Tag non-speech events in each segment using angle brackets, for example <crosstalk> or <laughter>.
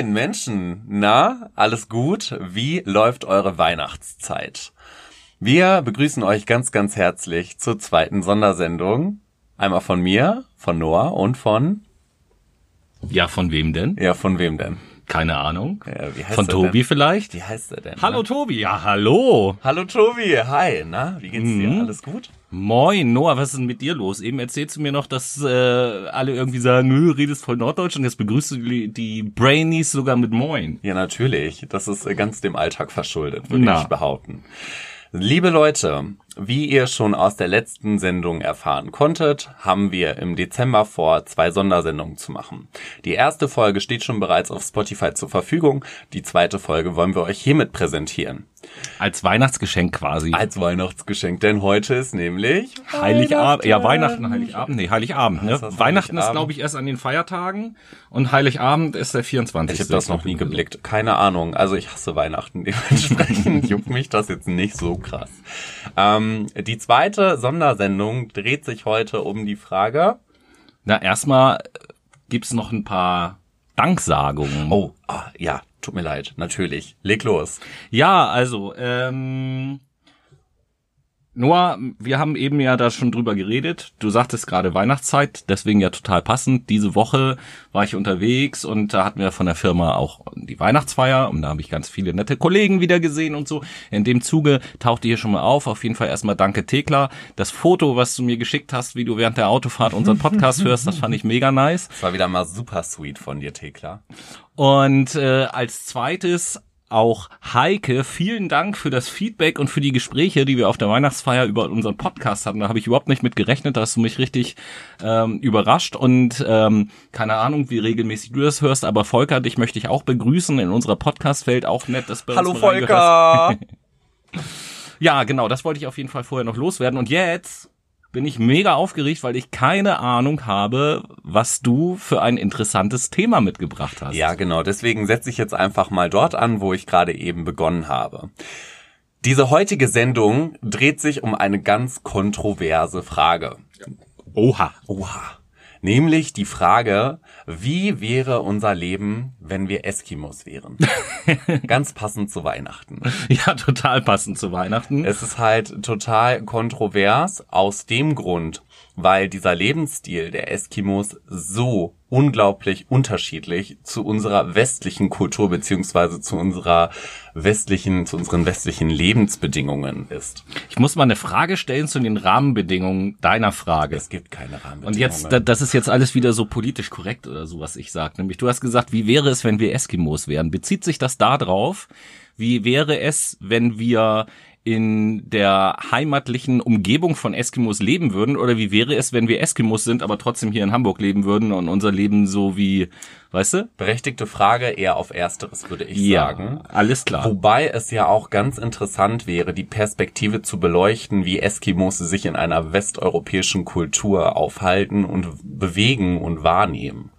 Moin Menschen, na, alles gut? Wie läuft eure Weihnachtszeit? Wir begrüßen euch ganz, ganz herzlich zur zweiten Sondersendung. Einmal von mir, von Noah und von... Ja, von wem denn? Ja, von wem denn? Keine Ahnung. Ja, wie heißt von Tobi denn? vielleicht? Wie heißt er denn? Hallo ne? Tobi, ja hallo. Hallo Tobi, hi, na, wie geht's dir? Mhm. Alles gut? Moin, Noah, was ist denn mit dir los? Eben erzählst du mir noch, dass äh, alle irgendwie sagen, du redest voll Norddeutsch und jetzt begrüßt du die, die Brainies sogar mit Moin. Ja, natürlich. Das ist äh, ganz dem Alltag verschuldet, würde ich behaupten. Liebe Leute, wie ihr schon aus der letzten Sendung erfahren konntet, haben wir im Dezember vor, zwei Sondersendungen zu machen. Die erste Folge steht schon bereits auf Spotify zur Verfügung. Die zweite Folge wollen wir euch hiermit präsentieren. Als Weihnachtsgeschenk quasi. Als Weihnachtsgeschenk, denn heute ist nämlich Heiligabend, ja Weihnachten, Heiligabend, nee, Heiligabend, ne? Ist Weihnachten ist Heiligabend? glaube ich erst an den Feiertagen und Heiligabend ist der 24. Ich habe das noch nie geblickt. Keine Ahnung. Also ich hasse Weihnachten. <laughs> Dementsprechend juckt mich das jetzt nicht so krass. Ähm, die zweite Sondersendung dreht sich heute um die Frage. Na, erstmal gibt's noch ein paar Danksagungen. Oh, ah, ja, tut mir leid. Natürlich. Leg los. Ja, also, ähm, Noah, wir haben eben ja da schon drüber geredet. Du sagtest gerade Weihnachtszeit, deswegen ja total passend. Diese Woche war ich unterwegs und da hatten wir von der Firma auch die Weihnachtsfeier und da habe ich ganz viele nette Kollegen wieder gesehen und so. In dem Zuge tauchte hier schon mal auf. Auf jeden Fall erstmal danke Tekla. Das Foto, was du mir geschickt hast, wie du während der Autofahrt unseren Podcast hörst, das fand ich mega nice. Das war wieder mal super sweet von dir, Tekla. Und äh, als zweites auch Heike, vielen Dank für das Feedback und für die Gespräche, die wir auf der Weihnachtsfeier über unseren Podcast hatten. Da habe ich überhaupt nicht mit gerechnet, da hast du mich richtig ähm, überrascht und ähm, keine Ahnung, wie regelmäßig du das hörst, aber Volker, dich möchte ich auch begrüßen in unserer Podcast-Welt, auch nett, dass du Hallo. Volker! <laughs> Ja, genau, das wollte ich auf jeden Fall vorher noch loswerden. Und jetzt bin ich mega aufgeregt, weil ich keine Ahnung habe, was du für ein interessantes Thema mitgebracht hast. ja, genau. Deswegen setze ich jetzt einfach mal dort an, wo ich gerade eben begonnen habe. Diese heutige Sendung dreht sich um eine ganz kontroverse Frage. Oha. Oha. Nämlich die Frage, wie wäre unser Leben, wenn wir Eskimos wären? <laughs> Ganz passend zu Weihnachten. Ja, total passend zu Weihnachten. Es ist halt total kontrovers aus dem Grund, weil dieser Lebensstil der Eskimos so unglaublich unterschiedlich zu unserer westlichen Kultur beziehungsweise zu unserer westlichen, zu unseren westlichen Lebensbedingungen ist. Ich muss mal eine Frage stellen zu den Rahmenbedingungen deiner Frage. Es gibt keine Rahmenbedingungen. Und jetzt, da- das ist jetzt alles wieder so politisch korrekt oder so, was ich sage. Nämlich, du hast gesagt, wie wäre es, wenn wir Eskimos wären? Bezieht sich das da drauf? Wie wäre es, wenn wir in der heimatlichen Umgebung von Eskimos leben würden? Oder wie wäre es, wenn wir Eskimos sind, aber trotzdem hier in Hamburg leben würden und unser Leben so wie, weißt du? Berechtigte Frage eher auf Ersteres, würde ich sagen. alles klar. Wobei es ja auch ganz interessant wäre, die Perspektive zu beleuchten, wie Eskimos sich in einer westeuropäischen Kultur aufhalten und bewegen und wahrnehmen.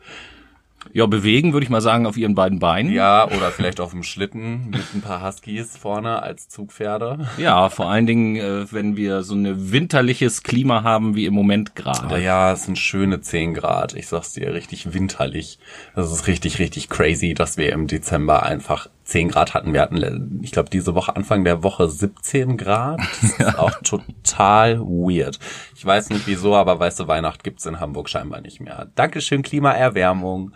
Ja, bewegen würde ich mal sagen auf ihren beiden Beinen. Ja, oder vielleicht auf dem Schlitten mit ein paar Huskies vorne als Zugpferde. Ja, vor allen Dingen, äh, wenn wir so ein winterliches Klima haben wie im Moment gerade. ja, es sind schöne 10 Grad. Ich sag's dir, richtig winterlich. Das ist richtig, richtig crazy, dass wir im Dezember einfach 10 Grad hatten. Wir hatten, ich glaube, diese Woche, Anfang der Woche 17 Grad. <laughs> Das ist auch total weird. Ich weiß nicht wieso, aber weißt du, Weihnacht gibt's in Hamburg scheinbar nicht mehr. Dankeschön, Klimaerwärmung.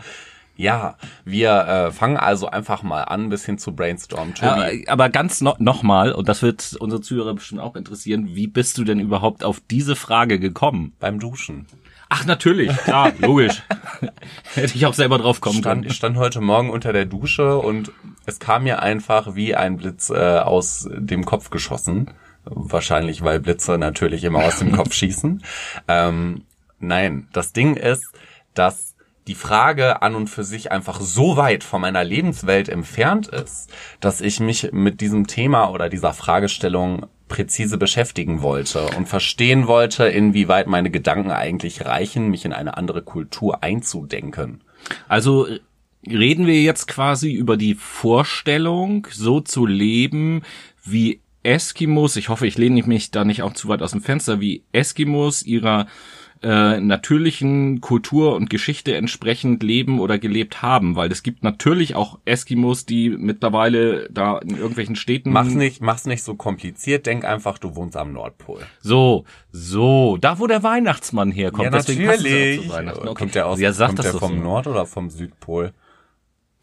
Ja, wir äh, fangen also einfach mal an, ein bisschen zu brainstormen. Tobi, Aber, aber ganz no noch mal, und das wird unsere Zuhörer bestimmt auch interessieren, wie bist du denn überhaupt auf diese Frage gekommen? beim Duschen. Ach, natürlich, klar, logisch. <laughs> Hätte ich auch selber drauf kommen stand, können. ich stand heute Morgen unter der Dusche und es kam mir einfach wie ein Blitz äh, aus dem Kopf geschossen. Wahrscheinlich, weil Blitze natürlich immer aus dem Kopf <laughs> schießen. Ähm, nein, das Ding ist, dass die Frage an und für sich einfach so weit von meiner Lebenswelt entfernt ist, dass ich mich mit diesem Thema oder dieser Fragestellung präzise beschäftigen wollte und verstehen wollte, inwieweit meine Gedanken eigentlich reichen, mich in eine andere Kultur einzudenken. Also reden wir jetzt quasi über die Vorstellung, so zu leben, wie Eskimos, ich hoffe, ich lehne mich da nicht auch zu weit aus dem Fenster, wie Eskimos ihrer äh, natürlichen Kultur und Geschichte entsprechend leben oder gelebt haben, weil es gibt natürlich auch Eskimos, die mittlerweile da in irgendwelchen Städten. Mach's nicht, mach's nicht so kompliziert. Denk einfach, du wohnst am Nordpol. So, so, da wo der Weihnachtsmann herkommt. Ja, Deswegen passt es natürlich. zu Weihnachten. Okay. Kommt der aus, ja, sag kommt das der vom so. Nord- oder vom Südpol?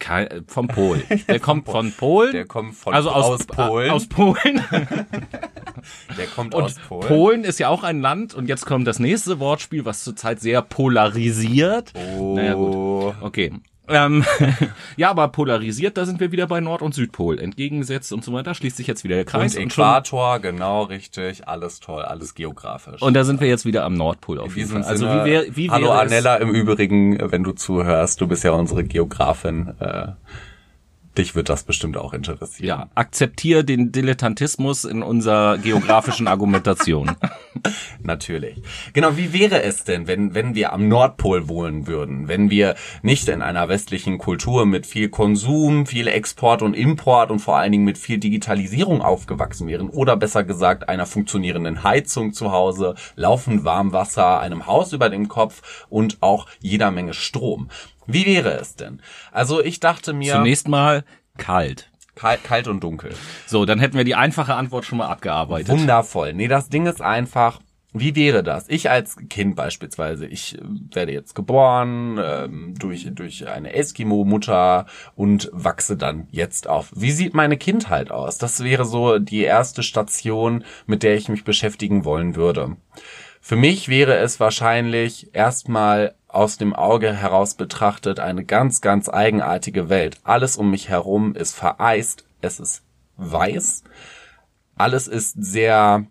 Kein, äh, vom <laughs> Pol. Der kommt von Polen. Der kommt von also aus, aus Polen. Aus Polen. <laughs> Der kommt Und aus Polen. Polen ist ja auch ein Land. Und jetzt kommt das nächste Wortspiel, was zurzeit sehr polarisiert. Oh. Naja, gut. Okay. Ähm, <laughs> ja, aber polarisiert, da sind wir wieder bei Nord- und Südpol. Entgegengesetzt und so weiter, schließt sich jetzt wieder der Kreis. Und Und, Äquator, genau richtig. Alles toll, alles geografisch. und da sind wir jetzt wieder am Nordpol auf jeden Fall. Also Sinne, wie, wär, wie Hallo Anella im Übrigen, wenn du zuhörst, du bist ja unsere Geografin. Äh, dich wird das bestimmt auch es, interessieren. ja, akzeptier den Dilettantismus in unserer geografischen Argumentation. <laughs> Natürlich. Genau, wie wäre es denn, wenn, wenn wir am Nordpol wohnen würden? Wenn wir nicht in einer westlichen Kultur mit viel Konsum, viel Export und Import und vor allen Dingen mit viel Digitalisierung aufgewachsen wären oder besser gesagt einer funktionierenden Heizung zu Hause, laufend Warmwasser, einem Haus über dem Kopf und auch jeder Menge Strom. Wie wäre es denn? Also ich dachte mir, Zunächst mal kalt. kalt, kalt und dunkel. So, dann hätten wir die einfache Antwort schon mal abgearbeitet. Wundervoll. Nee, das Ding ist einfach, wie wäre das? Ich als Kind beispielsweise, ich äh, werde jetzt geboren ähm, durch, durch eine Eskimo-Mutter und wachse dann jetzt auf. Wie sieht meine Kindheit aus? Das wäre so die erste Station, mit der ich mich beschäftigen wollen würde. Für mich wäre es wahrscheinlich erstmal aus dem Auge heraus betrachtet eine ganz, ganz eigenartige Welt. Alles um mich herum ist vereist, es ist weiß, alles ist sehr,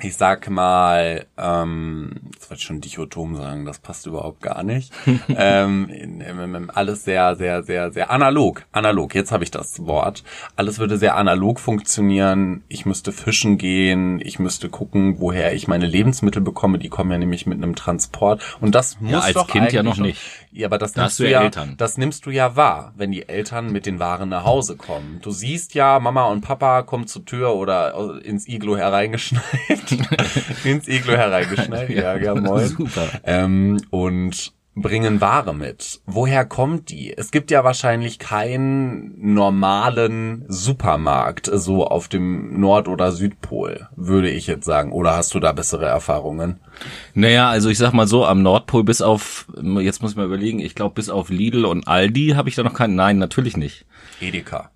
ich sag mal, ähm, jetzt wollte ich schon dichotom sagen, das passt überhaupt gar nicht. <laughs> ähm, in- in- in- alles sehr, sehr, sehr, sehr analog. Analog, jetzt habe ich das Wort. Alles würde sehr analog funktionieren. Ich müsste fischen gehen, ich müsste gucken, woher ich meine Lebensmittel bekomme. Die kommen ja nämlich mit einem Transport. Und das muss als doch Kind ja noch nicht. Ja, aber das Da nimmst du ja ja, Eltern. das nimmst du ja wahr, wenn die Eltern mit den Waren nach Hause kommen. Du siehst ja, Mama und Papa kommen zur Tür oder ins Iglo hereingeschneit. <laughs> ins Iglo hereingeschneit, ja, ja, moin. Super. Ähm, und bringen Ware mit. Woher kommt die? Es gibt ja wahrscheinlich keinen normalen Supermarkt so auf dem Nord- oder Südpol, würde ich jetzt sagen. Oder hast du da bessere Erfahrungen? Naja, also ich sag mal so, am Nordpol bis auf, jetzt muss ich mal überlegen, ich glaube bis auf Lidl und Aldi habe ich da noch keinen, nein, natürlich nicht. Edeka.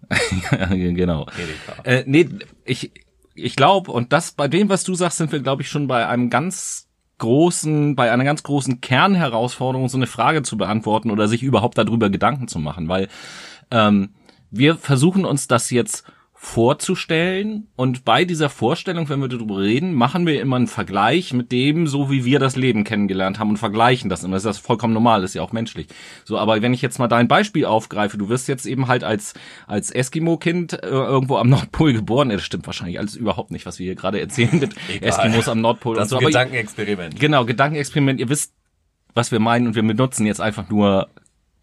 Ja, <laughs> genau. Edeka. Äh, nee, ich, ich glaube, und das bei dem, was du sagst, sind wir, glaube ich, schon bei einem ganz großen, bei einer ganz großen Kernherausforderung, so eine Frage zu beantworten oder sich überhaupt darüber Gedanken zu machen, weil ähm, wir versuchen uns das jetzt vorzustellen und bei dieser Vorstellung, wenn wir darüber reden, machen wir immer einen Vergleich mit dem, so wie wir das Leben kennengelernt haben und vergleichen das immer. Das ist das vollkommen normal, das ist ja auch menschlich. So, aber wenn ich jetzt mal dein Beispiel aufgreife, du wirst jetzt eben halt als als Eskimo-Kind äh, irgendwo am Nordpol geboren. Ja, das stimmt wahrscheinlich alles überhaupt nicht, was wir hier gerade erzählen mit <laughs> Egal. Eskimos am Nordpol Das und so. ein Aber Gedankenexperiment. Genau, Gedankenexperiment. Ihr wisst, was wir meinen und wir benutzen jetzt einfach nur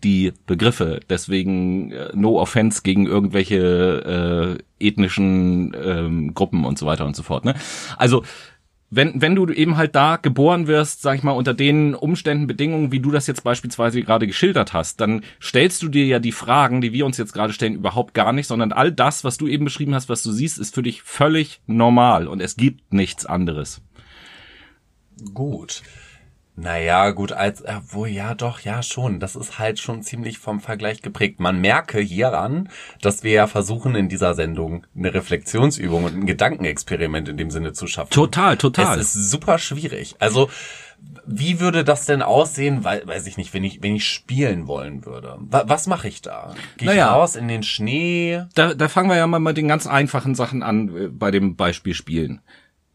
die Begriffe. Deswegen äh, no offense gegen irgendwelche äh, ethnischen ähm, Gruppen und so weiter und so fort. Ne? Also wenn, wenn du eben halt da geboren wirst, sag ich mal, unter den Umständen, Bedingungen, wie du das jetzt beispielsweise gerade geschildert hast, dann stellst du dir ja die Fragen, die wir uns jetzt gerade stellen, überhaupt gar nicht, sondern all das, was du eben beschrieben hast, was du siehst, ist für dich völlig normal und es gibt nichts anderes. Gut. Naja, gut, als, äh, wo, ja, doch, ja, schon. Das ist halt schon ziemlich vom Vergleich geprägt. Man merke hieran, dass wir ja versuchen, in dieser Sendung eine Reflexionsübung und ein Gedankenexperiment in dem Sinne zu schaffen. Total, total. Es ist super schwierig. Also, wie würde das denn aussehen, weil, weiß ich nicht, wenn ich, wenn ich spielen wollen würde? Wa was mache ich da? Gehe ich Naja. raus in den Schnee? da, da fangen wir ja mal mit den ganz einfachen Sachen an äh, bei dem Beispiel Spielen.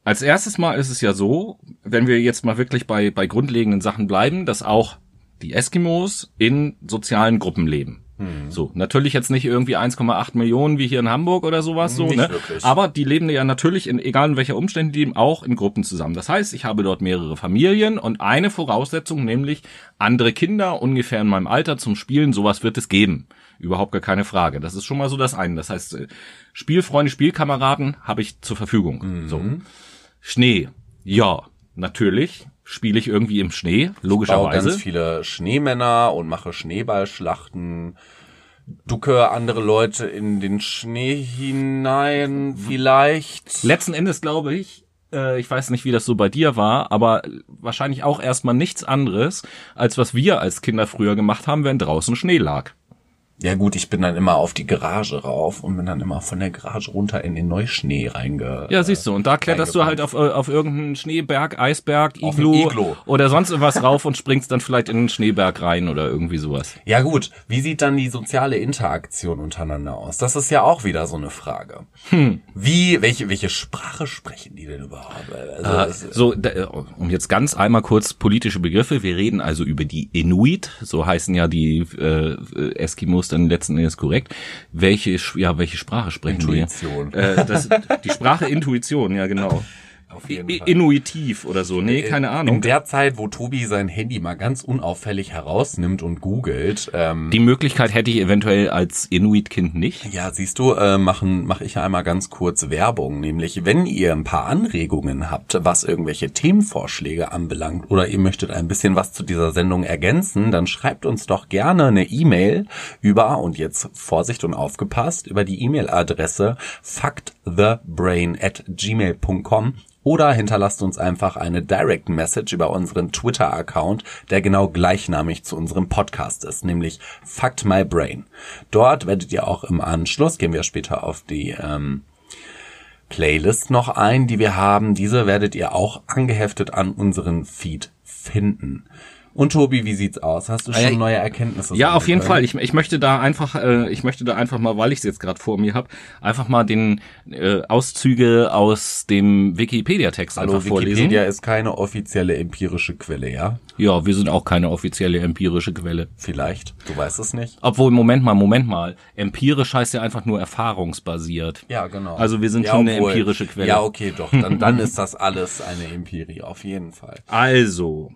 Als erstes Mal ist es ja so, wenn wir jetzt mal wirklich bei, bei grundlegenden Sachen bleiben, dass auch die Eskimos in sozialen Gruppen leben. So, natürlich jetzt nicht irgendwie 1,8 Millionen wie hier in Hamburg oder sowas so, Nicht ne? wirklich. Aber die leben ja natürlich in, egal in welcher Umstände, die leben auch in Gruppen zusammen. Das heißt, ich habe dort mehrere Familien und eine Voraussetzung, nämlich andere Kinder ungefähr in meinem Alter zum Spielen, sowas wird es geben. Überhaupt gar keine Frage. Das ist schon mal so das eine. Das heißt, äh, Spielfreunde, Spielkameraden habe ich zur Verfügung. So. Schnee. Ja, natürlich. spiele ich irgendwie im Schnee, Ich baue logischerweise. ganz viele Schneemänner und mache Schneeballschlachten. Ducke andere Leute in den Schnee hinein, vielleicht. Letzten Endes glaube ich, äh, ich weiß nicht, wie das so bei dir war, aber wahrscheinlich auch erstmal nichts anderes, als was wir als Kinder früher gemacht haben, wenn draußen Schnee lag. Ja gut, ich bin dann immer auf die Garage rauf und bin dann immer von der Garage runter in den Neuschnee reinge... Ja, siehst du, und da kletterst du halt auf, äh, auf irgendeinen Schneeberg, Eisberg, Auf Iglu, ein Iglu. oder sonst irgendwas rauf und springst dann vielleicht in den Schneeberg rein oder irgendwie sowas. Ja gut, wie sieht dann die soziale Interaktion untereinander aus? Das ist ja auch wieder so eine Frage. Hm. Wie, welche, welche Sprache sprechen die denn überhaupt? Also, es- So, da, äh, um jetzt ganz einmal kurz politische Begriffe. Wir reden also über die Inuit, so heißen ja die äh, Eskimos dann letzten Endes korrekt. Welche, ja, welche Sprache sprechen Intuition. wir? Äh, das, die Sprache Intuition, ja genau. Auf jeden Fall. Inuitiv oder so. Nee, keine In Ahnung. der Zeit, wo Tobi sein Handy mal ganz unauffällig herausnimmt und googelt, ähm, Die Möglichkeit hätte ich eventuell als Inuit-Kind nicht. ja, siehst du, äh, machen mache ich einmal ganz kurz Werbung, nämlich wenn ihr ein paar Anregungen habt, was irgendwelche Themenvorschläge anbelangt oder ihr möchtet ein bisschen was zu dieser Sendung ergänzen, dann schreibt uns doch gerne eine E-Mail über und jetzt Vorsicht und aufgepasst über die E-Mail-Adresse factthebrain at gmail.com oder hinterlasst uns einfach eine Direct Message über unseren Twitter-Account, der genau gleichnamig zu unserem Podcast ist, nämlich Fact My Brain. Dort werdet ihr auch im Anschluss, gehen wir später auf die ähm, Playlist noch ein, die wir haben. Diese werdet ihr auch angeheftet an unseren Feed finden. Und Tobi, wie sieht's aus? Hast du schon ja, neue Erkenntnisse? Ja, auf jeden Fall. Ich, ich möchte da einfach, äh, ich möchte da einfach mal, weil ich es jetzt gerade vor mir habe, einfach mal den äh, Auszüge aus dem Wikipedia-Text einfach vorlesen. Wikipedia ist keine offizielle empirische Quelle, ja? Ja, wir sind auch keine offizielle empirische Quelle. Vielleicht. Du weißt es nicht. Obwohl, Moment mal, Moment mal. Empirisch heißt ja einfach nur erfahrungsbasiert. Ja, genau. Also wir sind schon eine empirische Quelle. Ja, okay, doch. Dann, dann <laughs> ist das alles eine Empirie, auf jeden Fall. Also,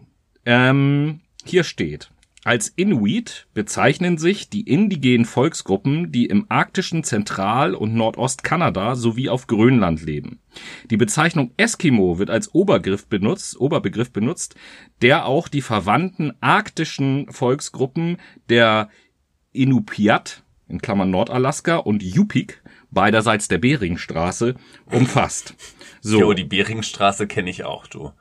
ähm, hier steht. Als Inuit bezeichnen sich die indigenen Volksgruppen, die im arktischen Zentral- und Nordostkanada sowie auf Grönland leben. Die Bezeichnung Eskimo wird als Obergriff benutzt, Oberbegriff benutzt, der auch die verwandten arktischen Volksgruppen der Inupiat, in Klammern Nordalaska, und Yupik, beiderseits der Beringstraße, umfasst. So. Jo, die Beringstraße kenne ich auch, du.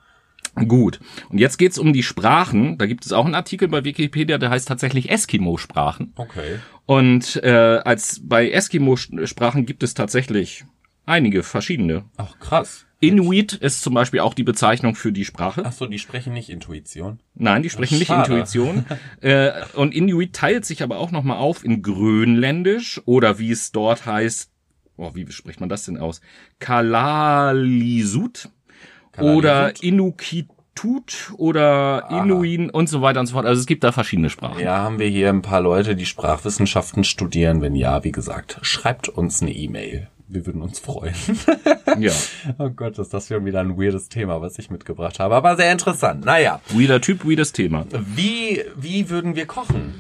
Gut. Und jetzt geht's um die Sprachen. Da gibt es auch einen Artikel bei Wikipedia, der heißt tatsächlich Eskimo-Sprachen. Okay. Und äh, als bei Eskimo-Sprachen gibt es tatsächlich einige verschiedene. Ach, krass. Inuit ist zum Beispiel auch die Bezeichnung für die Sprache. Ach so, die sprechen nicht Intuition. Nein, die sprechen nicht. Intuition. <laughs> äh, und Inuit teilt sich aber auch nochmal auf in Grönländisch oder wie es dort heißt, oh, wie spricht man das denn aus? Kalalisut oder? Inukitut oder Inuin und so weiter und so fort. Also es gibt da verschiedene Sprachen. Ja, haben wir hier ein paar Leute, die Sprachwissenschaften studieren. Wenn ja, wie gesagt, schreibt uns eine E-Mail. Wir würden uns freuen. <laughs> <laughs> Ja. oh Gott, ist das schon wieder ein weirdes Thema, was ich mitgebracht habe. Aber sehr interessant. Naja, Weirder Typ, weirdes Thema. wie, wie würden wir kochen?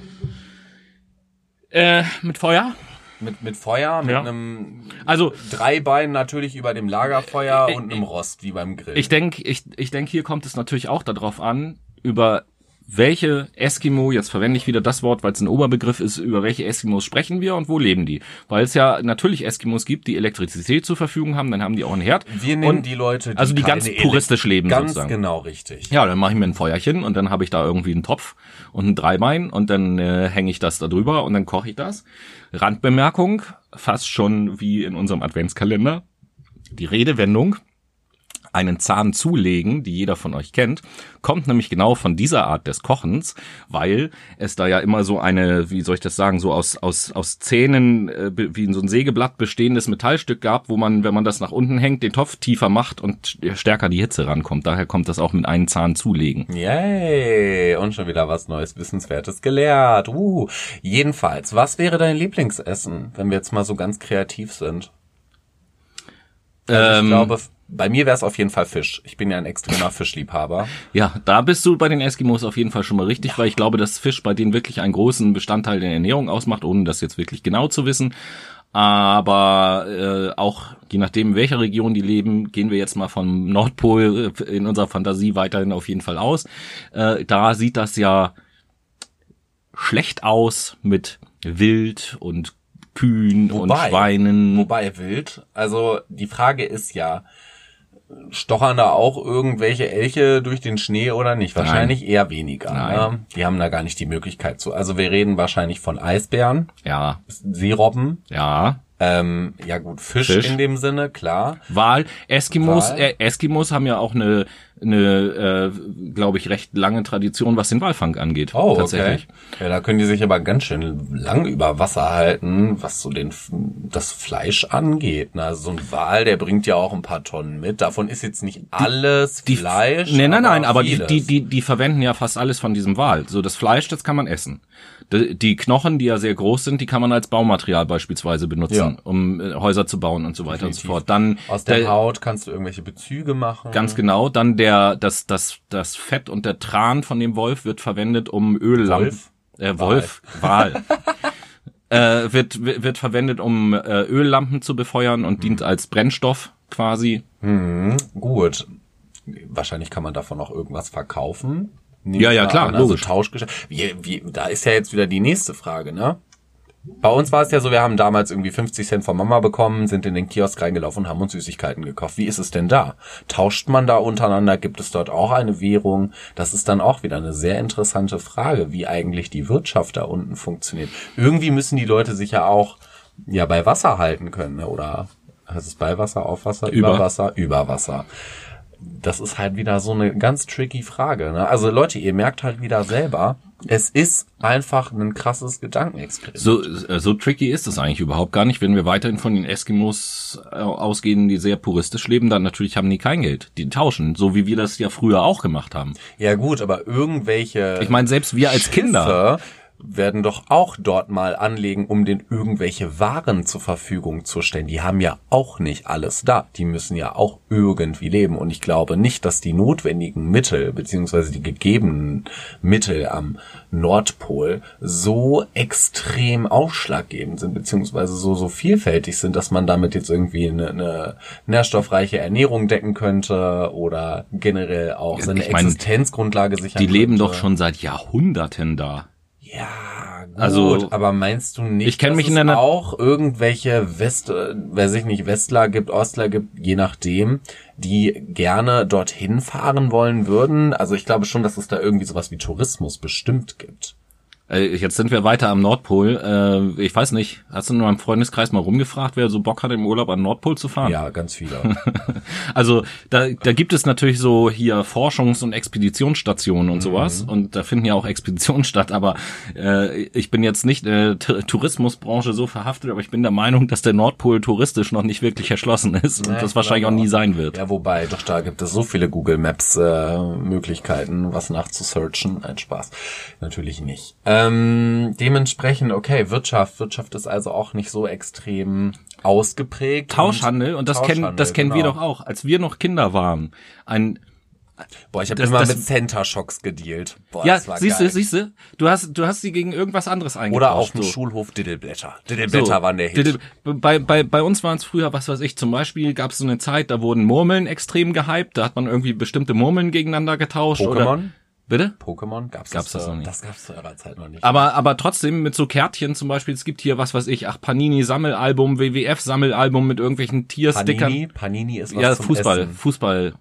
Äh, mit Feuer? Mit, mit Feuer, mit Ja. einem Also Dreibein natürlich über dem Lagerfeuer und einem Rost, wie beim Grill. ich denke, ich, ich denk, hier kommt es natürlich auch darauf an, über welche Eskimo, jetzt verwende ich wieder das Wort, weil es ein Oberbegriff ist, über welche Eskimos sprechen wir und wo leben die? Weil es ja natürlich Eskimos gibt, die Elektrizität zur Verfügung haben, dann haben die auch einen Herd. wir nehmen und, die Leute, die also die ganz puristisch leben Ganz sozusagen. genau richtig. Ja, dann mache ich mir ein Feuerchen und dann habe ich da irgendwie einen Topf und ein Dreibein und dann äh, hänge ich das da drüber und dann koche ich das. Randbemerkung, fast schon wie in unserem Adventskalender. Die Redewendung einen Zahn zulegen, die jeder von euch kennt, kommt nämlich genau von dieser Art des Kochens, weil es da ja immer so eine, wie soll ich das sagen, so aus aus aus Zähnen äh, wie in so ein Sägeblatt bestehendes Metallstück gab, wo man, wenn man das nach unten hängt, den Topf tiefer macht und stärker die Hitze rankommt. Daher kommt das auch mit einem Zahn zulegen. Yay, und schon wieder was Neues, Wissenswertes gelehrt. Uh, jedenfalls, was wäre dein Lieblingsessen, wenn wir jetzt mal so ganz kreativ sind? Also ich Ähm, glaube, bei mir wäre es auf jeden Fall Fisch. Ich bin ja ein extremer Fischliebhaber. Ja, da bist du bei den Eskimos auf jeden Fall schon mal richtig, weil ich glaube, dass Fisch bei denen wirklich einen großen Bestandteil der Ernährung ausmacht, ohne das jetzt wirklich genau zu wissen. Aber äh, auch je nachdem, in welcher Region die leben, gehen wir jetzt mal vom Nordpol äh, in unserer Fantasie weiterhin auf jeden Fall aus. Äh, da sieht das ja schlecht aus mit Wild und Kühen und Schweinen. Wobei Wild, also die Frage ist ja, stochern da auch irgendwelche Elche durch den Schnee oder nicht? Wahrscheinlich Nein. eher weniger. Ne? Die haben da gar nicht die Möglichkeit zu. Also wir reden wahrscheinlich von Eisbären. Ja. Seerobben. Ja. Ähm, ja gut, Fisch, Fisch, in dem Sinne, klar. Wal. Eskimos, Wal. Äh, Eskimos haben ja auch eine, eine äh, glaube ich, recht lange Tradition, was den Walfang angeht. Oh, tatsächlich. Okay. Ja, da können die sich aber ganz schön lang über Wasser halten, was so den das Fleisch angeht. Ne? Also so ein Wal, der bringt ja auch ein paar Tonnen mit. Davon ist jetzt nicht alles die, Fleisch. Nee, nein, nein, aber die, die, die, die verwenden ja fast alles von diesem Wal. So das Fleisch, das kann man essen. Die Knochen, die ja sehr groß sind, die kann man als Baumaterial beispielsweise benutzen, ja. um äh, Häuser zu bauen und so weiter Definitiv. und so fort. Dann aus der, der, Haut kannst du irgendwelche Bezüge machen. Ganz genau. Dann der das das das Fett und der Tran von dem Wolf wird verwendet, um Öllampen. Wolf. Äh, Wolf, Wal. <laughs> äh, wird, wird verwendet, um äh, Öllampen zu befeuern und mhm. dient als Brennstoff quasi. Mhm. Gut. Wahrscheinlich kann man davon auch irgendwas verkaufen. Ja, ja, klar, an, also Tauschgeschäft. Wie, wie, da ist ja jetzt wieder die nächste Frage, ne? Bei uns war es ja so, wir haben damals irgendwie 50 Cent von Mama bekommen, sind in den Kiosk reingelaufen und haben uns Süßigkeiten gekauft. Wie ist es denn da? Tauscht man da untereinander? Gibt es dort auch eine Währung? Das ist dann auch wieder eine sehr interessante Frage, wie eigentlich die Wirtschaft da unten funktioniert. Irgendwie müssen die Leute sich ja auch ja bei Wasser halten können, ne? oder heißt es bei Wasser, auf Wasser, über, über Wasser, über Wasser das ist halt wieder so eine ganz tricky Frage. Ne? Also Leute, ihr merkt halt wieder selber, es ist einfach ein krasses Gedankenexperiment. So, so tricky ist es eigentlich überhaupt gar nicht. Wenn wir weiterhin von den Eskimos äh, ausgehen, die sehr puristisch leben, dann natürlich haben die kein Geld. Die tauschen, so wie wir das ja früher auch gemacht haben. Ja gut, aber irgendwelche. Ich meine, selbst wir als Kinder werden doch auch dort mal anlegen, um den irgendwelche Waren zur Verfügung zu stellen. Die haben ja auch nicht alles da. Die müssen ja auch irgendwie leben. Und ich glaube nicht, dass die notwendigen Mittel beziehungsweise die gegebenen Mittel am Nordpol so extrem ausschlaggebend sind beziehungsweise so so vielfältig sind, dass man damit jetzt irgendwie eine, eine nährstoffreiche Ernährung decken könnte oder generell auch seine ich Existenzgrundlage sichern Die leben doch schon seit Jahrhunderten da. Ja, gut, also, aber meinst du nicht, ich kenn dass mich es in auch irgendwelche West, wer sich nicht Westler gibt, Ostler gibt, je nachdem, die gerne dorthin fahren wollen würden? Also ich glaube schon, dass es da irgendwie sowas wie Tourismus bestimmt gibt. Äh, jetzt sind wir weiter am Nordpol. Äh, ich weiß nicht, hast du in meinem Freundeskreis mal rumgefragt, wer so Bock hat, im Urlaub an Nordpol zu fahren? Ja, ganz viele. <laughs> also da, da gibt es natürlich so hier Forschungs- und Expeditionsstationen und sowas. Mhm. Und da finden ja auch Expeditionen <laughs> statt. Aber äh, ich bin jetzt nicht äh, Tourismusbranche so verhaftet, aber ich bin der Meinung, dass der Nordpol touristisch noch nicht wirklich erschlossen ist und ja, das wahrscheinlich auch nie sein wird. Ja, wobei, doch da gibt es so viele Google Maps äh, Möglichkeiten, was nachzusearchen. Ein Spaß. Natürlich nicht. Äh, ähm, dementsprechend, okay, Wirtschaft. Wirtschaft ist also auch nicht so extrem ausgeprägt. Tauschhandel, und, und das kennen, das kennen genau. wir doch auch. Als wir noch Kinder waren, ein Boah, ich habe immer das, mit Center Shocks gedealt. Boah, ja, siehst du, siehst du, du hast, du hast sie gegen irgendwas anderes eingetauscht. Oder auf dem so. Schulhof Diddleblätter. Diddleblätter so, waren der Hit. Diddle, bei, bei, bei uns waren es früher, was weiß ich, zum Beispiel gab es so eine Zeit, da wurden Murmeln extrem gehypt, da hat man irgendwie bestimmte Murmeln gegeneinander getauscht. Pokémon? Oder, Bitte? Pokémon gab's, gab's das, das noch nicht. Das gab's zu eurer Zeit noch nicht. Aber aber trotzdem mit so Kärtchen zum Beispiel. Es gibt hier was weiß ich, ach Panini Sammelalbum, WWF Sammelalbum mit irgendwelchen Tierstickern. Panini, Panini ist was ja zum Fußball, Essen. Fußball.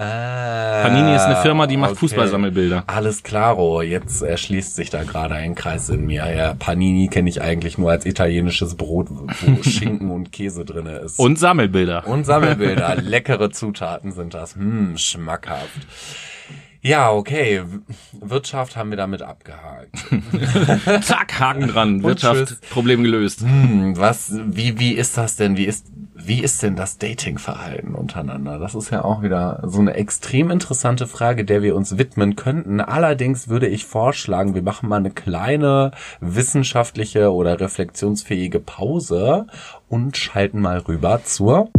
Ah, Panini ist eine Firma, die macht okay. Fußballsammelbilder. Alles klaro, jetzt erschließt sich da gerade ein Kreis in mir. Ja, Panini kenne ich eigentlich nur als italienisches Brot, wo <laughs> Schinken und Käse drinne ist. Und Sammelbilder. Und Sammelbilder. <laughs> Leckere Zutaten sind das. Hm, schmackhaft. Ja, okay. Wirtschaft haben wir damit abgehakt. <laughs> Zack, Haken dran. Wirtschaft, Problem gelöst. Hm, was, wie, wie ist das denn? Wie ist, wie ist denn das Datingverhalten untereinander? Das ist ja auch wieder so eine extrem interessante Frage, der wir uns widmen könnten. Allerdings würde ich vorschlagen, wir machen mal eine kleine wissenschaftliche oder reflexionsfähige Pause und schalten mal rüber zur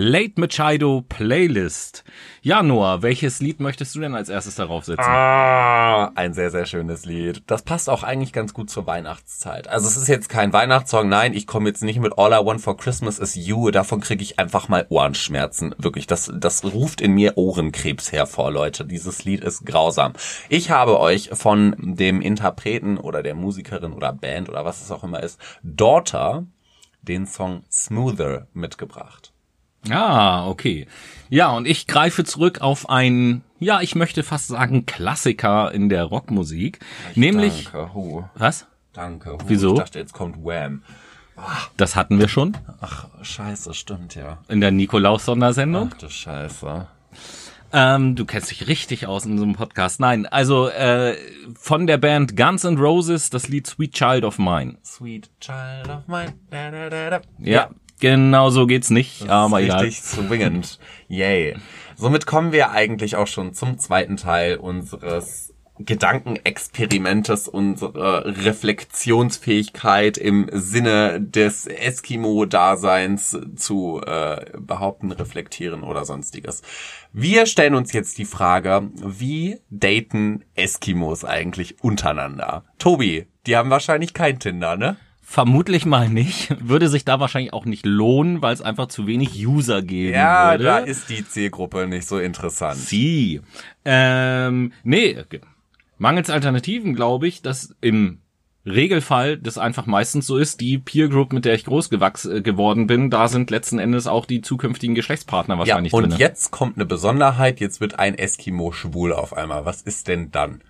Late Machado Playlist. Ja, Noah, welches Lied möchtest du denn als erstes darauf setzen? Ah, ein sehr, sehr schönes Lied. Das passt auch eigentlich ganz gut zur Weihnachtszeit. Also es ist jetzt kein Weihnachtssong, nein, ich komme jetzt nicht mit All I Want for Christmas is You. Davon kriege ich einfach mal Ohrenschmerzen. Wirklich, das, das ruft in mir Ohrenkrebs hervor, Leute. Dieses Lied ist grausam. Ich habe euch von dem Interpreten oder der Musikerin oder Band oder was es auch immer ist, Daughter, den Song Smoother mitgebracht. Ah, okay. Ja, und ich greife zurück auf ein, ja, ich möchte fast sagen Klassiker in der Rockmusik, nämlich Danke, hu. was? Danke. Hu. Wieso? Ich dachte, jetzt kommt Wham. Das hatten wir schon Ach, scheiße, stimmt ja. in der Nikolaus-Sondersendung. Ach du Scheiße. Ähm, du kennst dich richtig aus in so einem Podcast. Nein, also äh, von der Band Guns N' Roses das Lied Sweet Child of Mine. Sweet child of mine. Da, da, da, da. Ja, genau so geht's nicht, Das aber ist egal. richtig swingend. Yay. Somit kommen wir eigentlich auch schon zum zweiten Teil unseres Gedankenexperimentes, unsere Reflexionsfähigkeit im Sinne des Eskimo-Daseins zu äh, behaupten, reflektieren oder sonstiges. Wir stellen uns jetzt die Frage, wie daten Eskimos eigentlich untereinander? Tobi, die haben wahrscheinlich kein Tinder, ne? Vermutlich mal nicht. Würde sich da wahrscheinlich auch nicht lohnen, weil es einfach zu wenig User geben Ja, würde. da ist die Zielgruppe nicht so interessant. Sie. Ähm, nee, ge- mangels Alternativen glaube ich, dass im Regelfall das einfach meistens so ist, die Peer Group, mit der ich groß gewachs äh, geworden bin, da sind letzten Endes auch die zukünftigen Geschlechtspartner Ja, wahrscheinlich und drin. jetzt kommt eine Besonderheit, jetzt wird ein Eskimo schwul auf einmal. Was ist denn dann?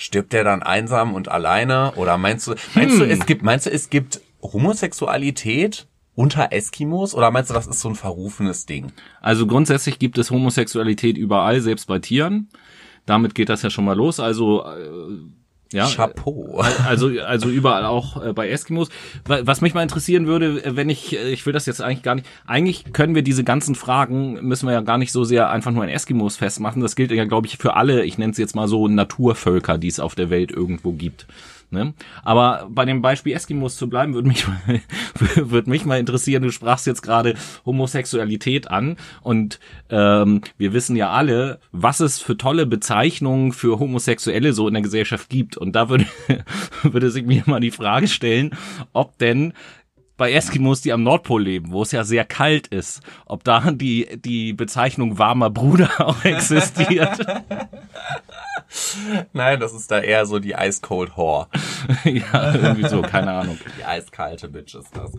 Stirbt der dann einsam und alleine? Oder meinst du, meinst Hm. du, es gibt, meinst du, es gibt Homosexualität unter Eskimos? Oder meinst du, das ist so ein verrufenes Ding? Also grundsätzlich gibt es Homosexualität überall, selbst bei Tieren. Damit geht das ja schon mal los. Also äh, ja, Chapeau. Also, also überall auch äh, bei Eskimos. Wa- Was mich mal interessieren würde, äh, wenn ich, äh, ich will das jetzt eigentlich gar nicht, eigentlich können wir diese ganzen Fragen, müssen wir ja gar nicht so sehr einfach nur an Eskimos festmachen. Das gilt ja, glaube ich, für alle, ich nenne es jetzt mal so Naturvölker, die es auf der Welt irgendwo gibt. Ne? Aber bei dem Beispiel Eskimos zu bleiben, würde mich, mal- <laughs> würde mich mal interessieren, du sprachst jetzt gerade Homosexualität an und ähm, wir wissen ja alle, was es für tolle Bezeichnungen für Homosexuelle so in der Gesellschaft gibt. Und da würde, <laughs> würde sich mir mal die Frage stellen, ob denn bei Eskimos, die am Nordpol leben, wo es ja sehr kalt ist, ob da die, die Bezeichnung warmer Bruder <laughs> auch existiert. <laughs> Nein, das ist da eher so die Ice Cold Whore. <laughs> ja, irgendwie so, keine Ahnung. Die eiskalte Bitch ist das.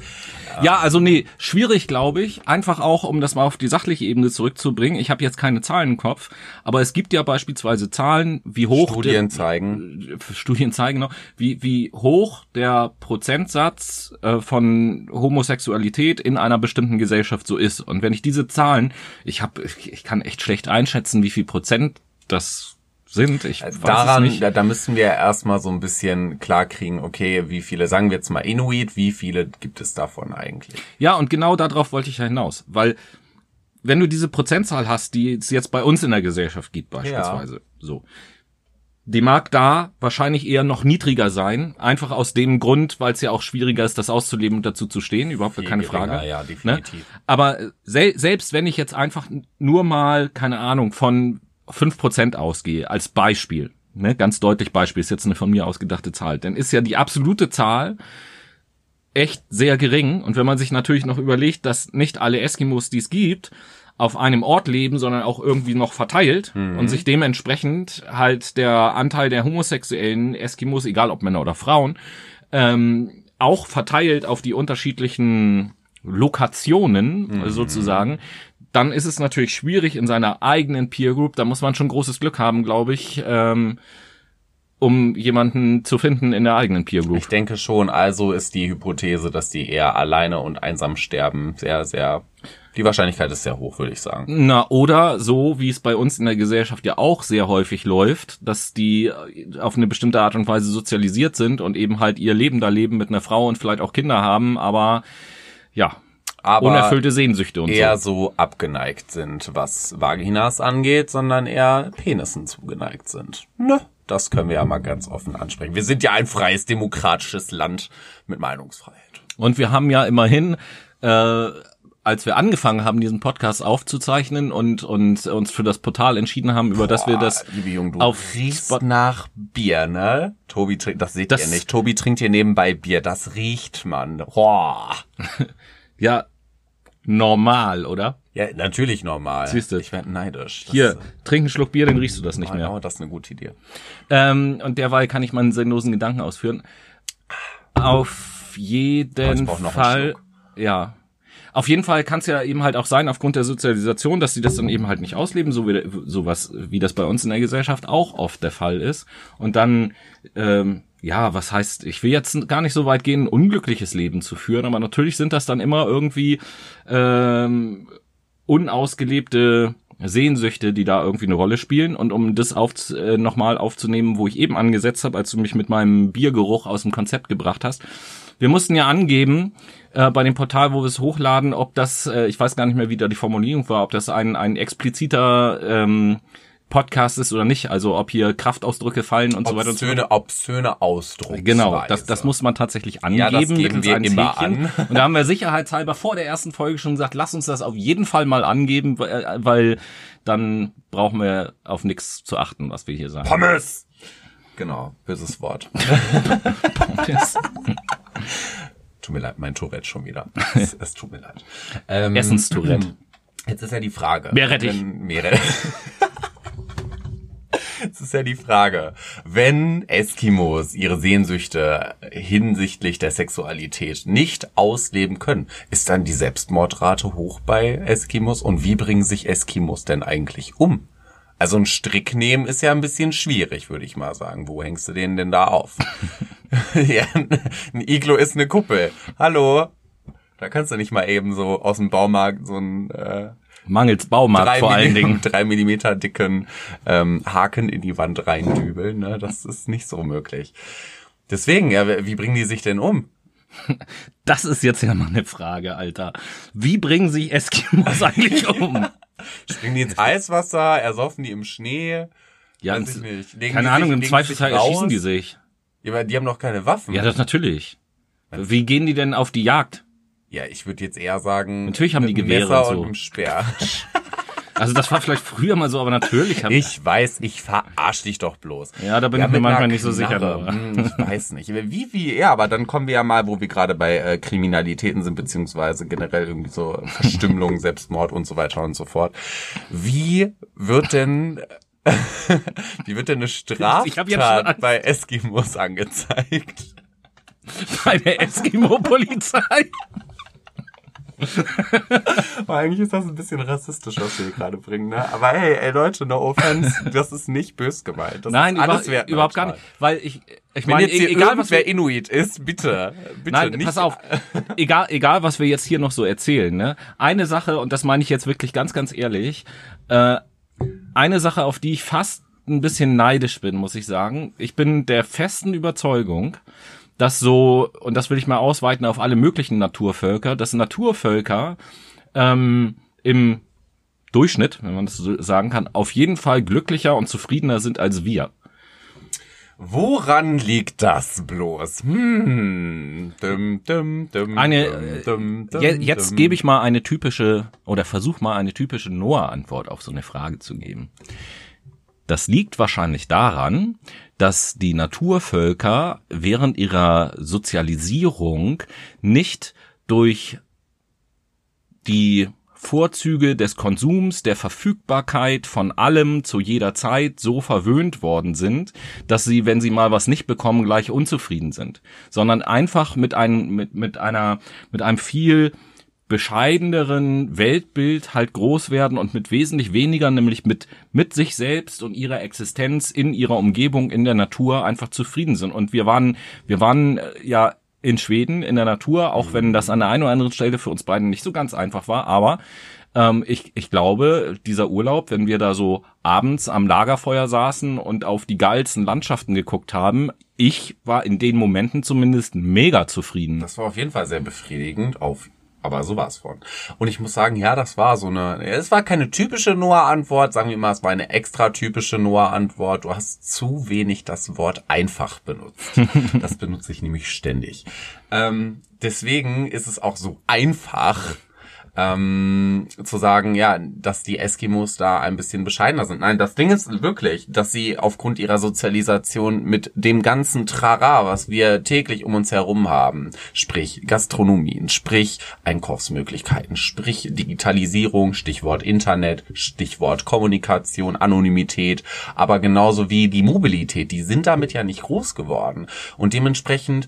Ja, also nee, schwierig, glaube ich. Einfach auch, um das mal auf die sachliche Ebene zurückzubringen. Ich habe jetzt keine Zahlen im Kopf, aber es gibt ja beispielsweise Zahlen, wie hoch Studien zeigen. der, Studien zeigen noch, wie wie hoch der Prozentsatz äh, von Homosexualität in einer bestimmten Gesellschaft so ist. Und wenn ich diese Zahlen, ich habe, ich, ich kann echt schlecht einschätzen, wie viel Prozent das sind. Ich weiß es Daran, nicht. da, da müssen wir erstmal so ein bisschen klar kriegen, okay, wie viele, sagen wir jetzt mal Inuit, wie viele gibt es davon eigentlich? Ja, und genau darauf wollte ich ja hinaus, weil wenn du diese Prozentzahl hast, die es jetzt bei uns in der Gesellschaft gibt beispielsweise, so, die mag da wahrscheinlich eher noch niedriger sein, einfach aus dem Grund, weil es ja auch schwieriger ist, das auszuleben und dazu zu stehen, überhaupt Viel keine geringer, Frage. ja, Ne? definitiv. Aber sel selbst wenn ich jetzt einfach nur mal, keine Ahnung, von 5% ausgehe, als Beispiel, ne, ganz deutlich Beispiel, ist jetzt eine von mir ausgedachte Zahl, dann ist ja die absolute Zahl echt sehr gering. Und wenn man sich natürlich noch überlegt, dass nicht alle Eskimos, die es gibt, auf einem Ort leben, sondern auch irgendwie noch verteilt und sich dementsprechend halt der Anteil der homosexuellen Eskimos, egal ob Männer oder Frauen, ähm, auch verteilt auf die unterschiedlichen Lokationen sozusagen, dann ist es natürlich schwierig in seiner eigenen Peer Group. Da muss man schon großes Glück haben, glaube ich, ähm, um jemanden zu finden in der eigenen Peer Group. Ich denke schon, also ist die Hypothese, dass die eher alleine und einsam sterben, sehr, sehr, die Wahrscheinlichkeit ist sehr hoch, würde ich sagen. Na, oder so, wie es bei uns in der Gesellschaft ja auch sehr häufig läuft, dass die auf eine bestimmte Art und Weise sozialisiert sind und eben halt ihr Leben da leben mit einer Frau und vielleicht auch Kinder haben, aber ja, Aber unerfüllte Sehnsüchte und eher so. so abgeneigt sind, was Vaginas angeht, sondern eher Penissen zugeneigt sind. Ne? Das können wir ja mal ganz offen ansprechen. Wir sind ja ein freies, demokratisches Land mit Meinungsfreiheit. Und wir haben ja immerhin äh, als wir angefangen haben, diesen Podcast aufzuzeichnen und, und uns für das Portal entschieden haben, über das wir das Jung, auf riechst nach Bier, ne? Tobi trinkt, das seht Das- ihr nicht. Tobi trinkt hier nebenbei Bier. Das riecht man. Boah. <laughs> ja normal, oder? Ja, natürlich normal. Siehst du. Ich werde neidisch. Das, Hier, trink einen Schluck Bier, dann riechst du das nicht mehr. Genau, das ist eine gute Idee. Ähm, und derweil kann ich meinen sinnlosen Gedanken ausführen. Auf jeden einen Fall, ja. Auf jeden Fall kann es ja eben halt auch sein, aufgrund der Sozialisation, dass sie das dann eben halt nicht ausleben, so wie sowas, wie das bei uns in der Gesellschaft auch oft der Fall ist. Und dann, ähm, ja, was heißt, ich will jetzt gar nicht so weit gehen, ein unglückliches Leben zu führen, aber natürlich sind das dann immer irgendwie ähm, unausgelebte Sehnsüchte, die da irgendwie eine Rolle spielen. Und um das auf, äh, nochmal aufzunehmen, wo ich eben angesetzt habe, als du mich mit meinem Biergeruch aus dem Konzept gebracht hast. Wir mussten ja angeben, äh, bei dem Portal, wo wir es hochladen, ob das, äh, ich weiß gar nicht mehr, wie da die Formulierung war, ob das ein, ein expliziter ähm, Podcast ist oder nicht. Also ob hier Kraftausdrücke fallen und so weiter und so fort. Obszöne, obszöne Ausdrucksweise. Genau, das, das muss man tatsächlich angeben. Ja, das geben wir immer Häkchen. an. Und da haben wir sicherheitshalber vor der ersten Folge schon gesagt, lass uns das auf jeden Fall mal angeben, weil weil dann brauchen wir auf nichts zu achten, was wir hier sagen. Pommes! Genau, böses Wort. <laughs> Tut mir leid, mein Tourette schon wieder. <laughs> Es, es tut mir leid. Ähm, Essenstourette. <clears throat> Jetzt ist ja die Frage. Meerrettich. Wenn- Meerrettich. <laughs> <laughs> Jetzt ist ja die Frage, wenn Eskimos ihre Sehnsüchte hinsichtlich der Sexualität nicht ausleben können, ist dann die Selbstmordrate hoch bei Eskimos? Und wie bringen sich Eskimos denn eigentlich um? Also ein Strick nehmen ist ja ein bisschen schwierig, würde ich mal sagen. Wo hängst du den denn da auf? <laughs> <laughs> ja, ein Iglo ist eine Kuppel. Hallo? Da kannst du nicht mal eben so aus dem Baumarkt so ein äh, Mangels Baumarkt drei, vor allen Dingen. <laughs> drei Millimeter dicken ähm, Haken in die Wand reindübeln. Ne? Das ist nicht so möglich. Deswegen, ja, wie bringen die sich denn um? <laughs> Das ist jetzt ja mal eine Frage, Alter. Wie bringen sich Eskimos <laughs> eigentlich um? Springen die ins Eiswasser, ersoffen die im Schnee? Ja, Weiß ich nicht. Legen keine Ahnung, sich- im Zweifelsfall erschießen die sich. Ja, aber die haben doch keine Waffen. Ja, das natürlich. Wie gehen die denn auf die Jagd? Ja, ich würde jetzt eher sagen, Natürlich haben die Gewehre Messer und so. und Speer. Also das war vielleicht früher mal so, aber natürlich haben Ich weiß, ich verarsch dich doch bloß. Ja, da bin ich mir manchmal nicht so sicher, aber- Hm, Ich weiß nicht. Wie, wie, ja, aber dann kommen wir ja mal, wo wir gerade bei äh, Kriminalitäten sind, beziehungsweise generell irgendwie so Verstümmelung, <laughs> Selbstmord und so weiter und so fort. Wie wird denn, <laughs> wie wird denn eine Straftat bei Eskimos angezeigt? bei der Eskimo-Polizei. <laughs> Aber eigentlich ist das ein bisschen rassistisch, was wir hier gerade bringen, ne? Aber hey, ey Leute, no offense, <laughs> das ist nicht bös gemeint. Das Nein, alles über, wertneutral. überhaupt gar nicht. Weil ich, ich Wenn meine, jetzt hier e- egal was wir, Inuit ist, bitte, bitte Nein, nicht. pass auf. Egal, egal, was wir jetzt hier noch so erzählen, ne? Eine Sache, und das meine ich jetzt wirklich ganz, ganz ehrlich, äh, eine Sache, auf die ich fast ein bisschen neidisch bin, muss ich sagen. Ich bin der festen Überzeugung, dass so, und das will ich mal ausweiten auf alle möglichen Naturvölker, dass Naturvölker ähm, im Durchschnitt, wenn man das so sagen kann, auf jeden Fall glücklicher und zufriedener sind als wir. Woran liegt das bloß? Hm. Dum, dum, dum, Eine, dum, dum, Je, dum, jetzt gebe ich mal eine typische oder versuch mal eine typische Noah-Antwort auf so eine Frage zu geben. Das liegt wahrscheinlich daran, dass die Naturvölker während ihrer Sozialisierung nicht durch die Vorzüge des Konsums, der Verfügbarkeit von allem zu jeder Zeit so verwöhnt worden sind, dass sie, wenn sie mal was nicht bekommen, gleich unzufrieden sind, sondern einfach mit einem, mit, mit einer, mit einem viel bescheideneren Weltbild halt groß werden und mit wesentlich weniger, nämlich mit, mit sich selbst und ihrer Existenz in ihrer Umgebung, in der Natur einfach zufrieden sind. Und wir waren, wir waren äh, ja in Schweden in der Natur, auch wenn das an der einen oder anderen Stelle für uns beiden nicht so ganz einfach war, aber ähm, ich, ich glaube, dieser Urlaub, wenn wir da so abends am Lagerfeuer saßen und auf die geilsten Landschaften geguckt haben, ich war in den Momenten zumindest mega zufrieden. Das war auf jeden Fall sehr befriedigend, auf, aber sowas von. Und ich muss sagen, ja, das war so eine, es war keine typische Noah-Antwort, sagen wir mal, es war eine extra typische Noah-Antwort. Du hast zu wenig das Wort einfach benutzt. <laughs> das benutze ich nämlich ständig. Ähm, deswegen ist es auch so einfach, ähm, zu sagen, ja, dass die Eskimos da ein bisschen bescheidener sind. Nein, das Ding ist wirklich, dass sie aufgrund ihrer Sozialisation mit dem ganzen Trara, was wir täglich um uns herum haben, sprich Gastronomien, sprich Einkaufsmöglichkeiten, sprich Digitalisierung, Stichwort Internet, Stichwort Kommunikation, Anonymität, aber genauso wie die Mobilität, die sind damit ja nicht groß geworden. Und dementsprechend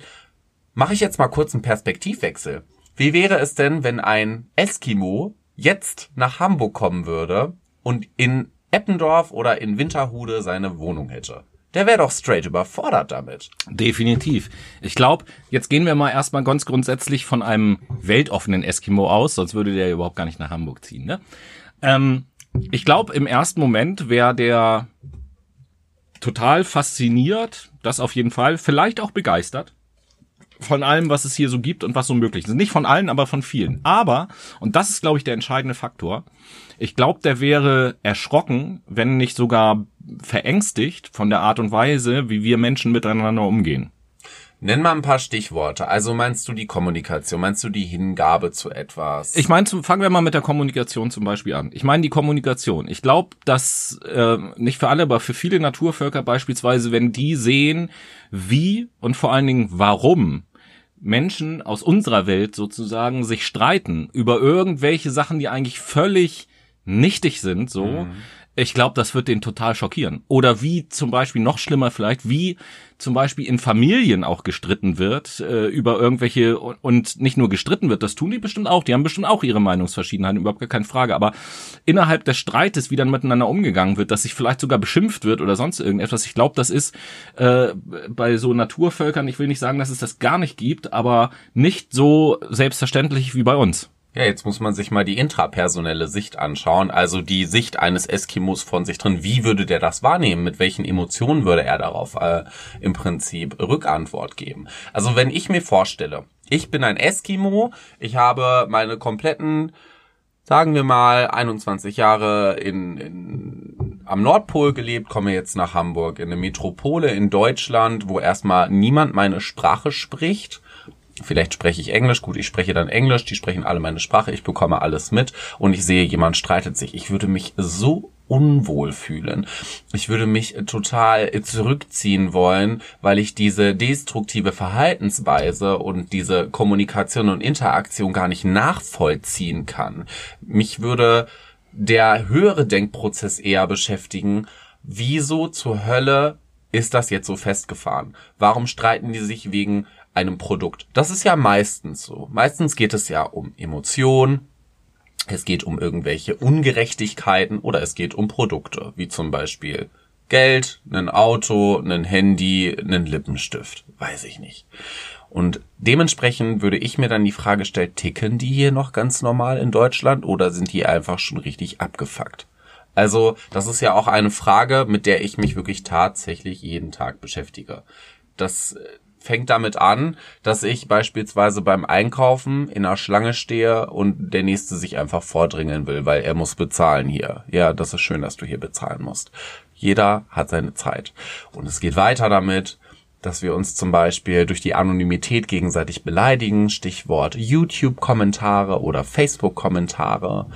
mache ich jetzt mal kurz einen Perspektivwechsel. Wie wäre es denn, wenn ein Eskimo jetzt nach Hamburg kommen würde und in Eppendorf oder in Winterhude seine Wohnung hätte? Der wäre doch straight überfordert damit. Definitiv. Ich glaube, jetzt gehen wir mal erstmal ganz grundsätzlich von einem weltoffenen Eskimo aus, sonst würde der überhaupt gar nicht nach Hamburg ziehen. Ne? Ähm, ich glaube, im ersten Moment wäre der total fasziniert, das auf jeden Fall, vielleicht auch begeistert von allem, was es hier so gibt und was so möglich ist. Nicht von allen, aber von vielen. Aber, und das ist, glaube ich, der entscheidende Faktor, ich glaube, der wäre erschrocken, wenn nicht sogar verängstigt von der Art und Weise, wie wir Menschen miteinander umgehen. Nenn mal ein paar Stichworte. Also meinst du die Kommunikation? Meinst du die Hingabe zu etwas? Ich meine, fangen wir mal mit der Kommunikation zum Beispiel an. Ich meine die Kommunikation. Ich glaube, dass äh, nicht für alle, aber für viele Naturvölker beispielsweise, wenn die sehen, wie und vor allen Dingen warum Menschen aus unserer Welt sozusagen sich streiten über irgendwelche Sachen, die eigentlich völlig nichtig sind, so. Mhm. Ich glaube, das wird den total schockieren. Oder wie zum Beispiel noch schlimmer vielleicht, wie zum Beispiel in Familien auch gestritten wird äh, über irgendwelche und nicht nur gestritten wird, das tun die bestimmt auch. Die haben bestimmt auch ihre Meinungsverschiedenheiten, überhaupt gar keine Frage. Aber innerhalb des Streites, wie dann miteinander umgegangen wird, dass sich vielleicht sogar beschimpft wird oder sonst irgendetwas. Ich glaube, das ist äh, bei so Naturvölkern. Ich will nicht sagen, dass es das gar nicht gibt, aber nicht so selbstverständlich wie bei uns. Ja, jetzt muss man sich mal die intrapersonelle Sicht anschauen, also die Sicht eines Eskimos von sich drin. Wie würde der das wahrnehmen? Mit welchen Emotionen würde er darauf äh, im Prinzip Rückantwort geben? Also wenn ich mir vorstelle, ich bin ein Eskimo, ich habe meine kompletten, sagen wir mal, 21 Jahre in, in am Nordpol gelebt, komme jetzt nach Hamburg in eine Metropole in Deutschland, wo erstmal niemand meine Sprache spricht Vielleicht spreche ich Englisch, gut, ich spreche dann Englisch, die sprechen alle meine Sprache, ich bekomme alles mit und ich sehe, jemand streitet sich. Ich würde mich so unwohl fühlen. Ich würde mich total zurückziehen wollen, weil ich diese destruktive Verhaltensweise und diese Kommunikation und Interaktion gar nicht nachvollziehen kann. Mich würde der höhere Denkprozess eher beschäftigen. Wieso zur Hölle ist das jetzt so festgefahren? Warum streiten die sich wegen einem Produkt. Das ist ja meistens so. Meistens geht es ja um Emotionen, es geht um irgendwelche Ungerechtigkeiten oder es geht um Produkte, wie zum Beispiel Geld, ein Auto, ein Handy, einen Lippenstift, weiß ich nicht. Und dementsprechend würde ich mir dann die Frage stellen, ticken die hier noch ganz normal in Deutschland oder sind die einfach schon richtig abgefuckt? Also, das ist ja auch eine Frage, mit der ich mich wirklich tatsächlich jeden Tag beschäftige. Das fängt damit an, dass ich beispielsweise beim Einkaufen in einer Schlange stehe und der nächste sich einfach vordringen will, weil er muss bezahlen hier. Ja, das ist schön, dass du hier bezahlen musst. Jeder hat seine Zeit. Und es geht weiter damit, dass wir uns zum Beispiel durch die Anonymität gegenseitig beleidigen, Stichwort YouTube-Kommentare oder Facebook-Kommentare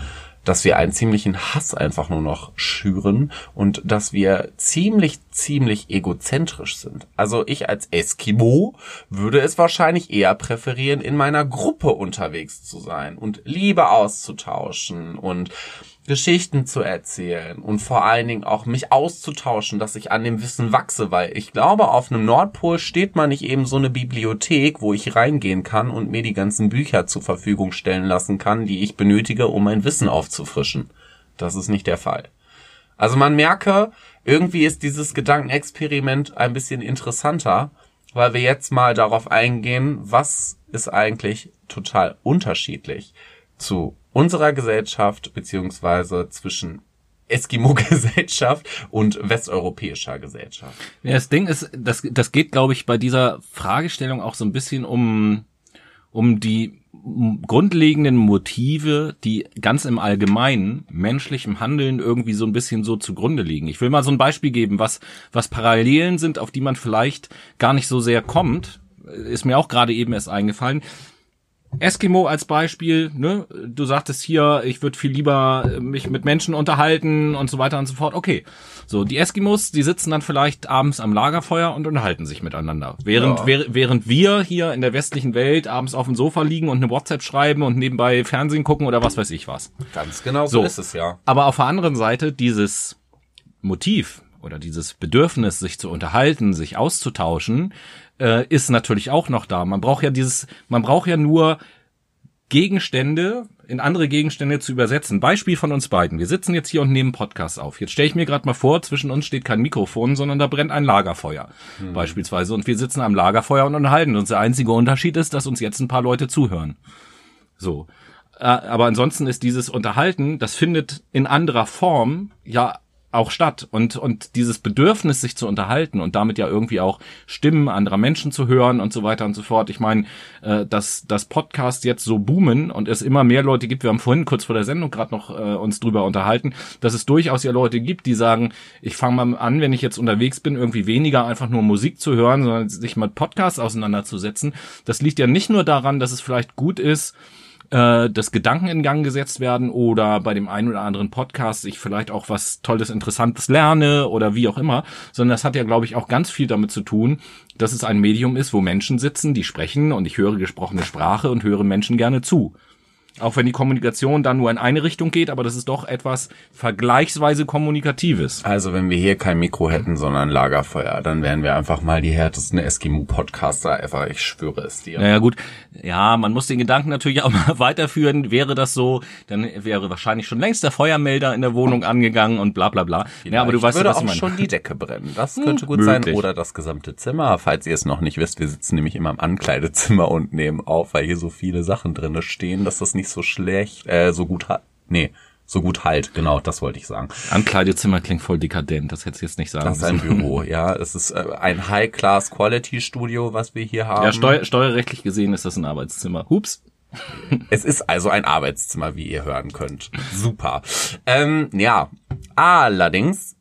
dass wir einen ziemlichen Hass einfach nur noch schüren und dass wir ziemlich, ziemlich egozentrisch sind. Also ich als Eskimo würde es wahrscheinlich eher präferieren, in meiner Gruppe unterwegs zu sein und Liebe auszutauschen und Geschichten zu erzählen und vor allen Dingen auch mich auszutauschen, dass ich an dem Wissen wachse, weil ich glaube, auf einem Nordpol steht man nicht eben so eine Bibliothek, wo ich reingehen kann und mir die ganzen Bücher zur Verfügung stellen lassen kann, die ich benötige, um mein Wissen aufzufrischen. Das ist nicht der Fall. Also man merke, irgendwie ist dieses Gedankenexperiment ein bisschen interessanter, weil wir jetzt mal darauf eingehen, was ist eigentlich total unterschiedlich zu unserer Gesellschaft beziehungsweise zwischen Eskimo-Gesellschaft und westeuropäischer Gesellschaft. Ja, das Ding ist, das, das geht, glaube ich, bei dieser Fragestellung auch so ein bisschen um, um die grundlegenden Motive, die ganz im Allgemeinen menschlichem Handeln irgendwie so ein bisschen so zugrunde liegen. Ich will mal so ein Beispiel geben, was, was Parallelen sind, auf die man vielleicht gar nicht so sehr kommt. Ist mir auch gerade eben erst eingefallen Eskimo als Beispiel, ne? Du sagtest hier, ich würde viel lieber mich mit Menschen unterhalten und so weiter und so fort. Okay. So, die Eskimos, die sitzen dann vielleicht abends am Lagerfeuer und unterhalten sich miteinander. Während, Ja. während, während wir hier in der westlichen Welt abends auf dem Sofa liegen und eine WhatsApp schreiben und nebenbei Fernsehen gucken oder was weiß ich was. Ganz genau so, So. ist es ja. Aber auf der anderen Seite dieses Motiv oder dieses Bedürfnis, sich zu unterhalten, sich auszutauschen, äh, ist natürlich auch noch da. Man braucht ja dieses, man braucht ja nur Gegenstände in andere Gegenstände zu übersetzen. Beispiel von uns beiden. Wir sitzen jetzt hier und nehmen Podcast auf. Jetzt stelle ich mir gerade mal vor, zwischen uns steht kein Mikrofon, sondern da brennt ein Lagerfeuer beispielsweise. Und wir sitzen am Lagerfeuer und unterhalten uns. Der einzige Unterschied ist, dass uns jetzt ein paar Leute zuhören. So. Äh, Aber ansonsten ist dieses Unterhalten, das findet in anderer Form ja auch statt. Und, und dieses Bedürfnis, sich zu unterhalten und damit ja irgendwie auch Stimmen anderer Menschen zu hören und so weiter und so fort. Ich meine, äh, dass das Podcast jetzt so boomen und es immer mehr Leute gibt, wir haben vorhin kurz vor der Sendung gerade noch äh, uns drüber unterhalten, dass es durchaus ja Leute gibt, die sagen, ich fange mal an, wenn ich jetzt unterwegs bin, irgendwie weniger einfach nur Musik zu hören, sondern sich mit Podcasts auseinanderzusetzen. Das liegt ja nicht nur daran, dass es vielleicht gut ist, äh, dass Gedanken in Gang gesetzt werden oder bei dem einen oder anderen Podcast ich vielleicht auch was Tolles, Interessantes lerne oder wie auch immer, sondern das hat ja, glaube ich, auch ganz viel damit zu tun, dass es ein Medium ist, wo Menschen sitzen, die sprechen und ich höre gesprochene Sprache und höre Menschen gerne zu. Auch wenn die Kommunikation dann nur in eine Richtung geht, aber das ist doch etwas vergleichsweise Kommunikatives. Also wenn wir hier kein Mikro hätten, sondern Lagerfeuer, dann wären wir einfach mal die härtesten Eskimo-Podcaster ever. Ich schwöre es dir. Naja gut, ja, man muss den Gedanken natürlich <laughs> auch mal weiterführen. Wäre das so, dann wäre wahrscheinlich schon längst der Feuermelder in der Wohnung angegangen und bla bla bla. Ja, aber du weißt ja, würde was auch schon die Decke brennen. Das könnte gut sein. möglich. Oder das gesamte Zimmer. Falls ihr es noch nicht wisst, wir sitzen nämlich immer im Ankleidezimmer und nehmen auf, weil hier so viele Sachen drinne stehen, dass das nicht so schlecht, äh, so gut hat. Nee, so gut halt. Genau, das wollte ich sagen. Ankleidezimmer klingt voll dekadent, das hätte ich jetzt nicht sagen Das ist ein. Büro, ja. Es ist äh, ein High-Class-Quality-Studio, was wir hier haben. Ja, steuer, steuerrechtlich gesehen ist das ein Arbeitszimmer. Hups. <laughs> Es ist also ein Arbeitszimmer, wie ihr hören könnt. Super. Ähm, ja, allerdings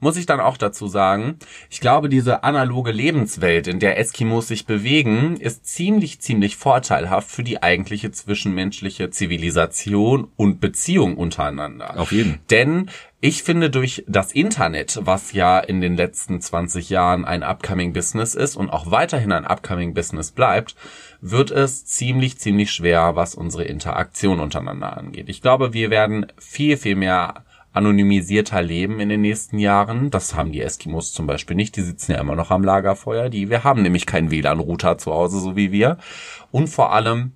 muss ich dann auch dazu sagen, ich glaube, diese analoge Lebenswelt, in der Eskimos sich bewegen, ist ziemlich, ziemlich vorteilhaft für die eigentliche zwischenmenschliche Zivilisation und Beziehung untereinander. Auf jeden. Denn ich finde durch das Internet, was ja in den letzten 20 Jahren ein upcoming Business ist und auch weiterhin ein upcoming Business bleibt, wird es ziemlich, ziemlich schwer, was unsere Interaktion untereinander angeht. Ich glaube, wir werden viel, viel mehr anonymisierter leben in den nächsten Jahren. Das haben die Eskimos zum Beispiel nicht. Die sitzen ja immer noch am Lagerfeuer. Die, wir haben nämlich keinen WLAN-Router zu Hause, so wie wir. Und vor allem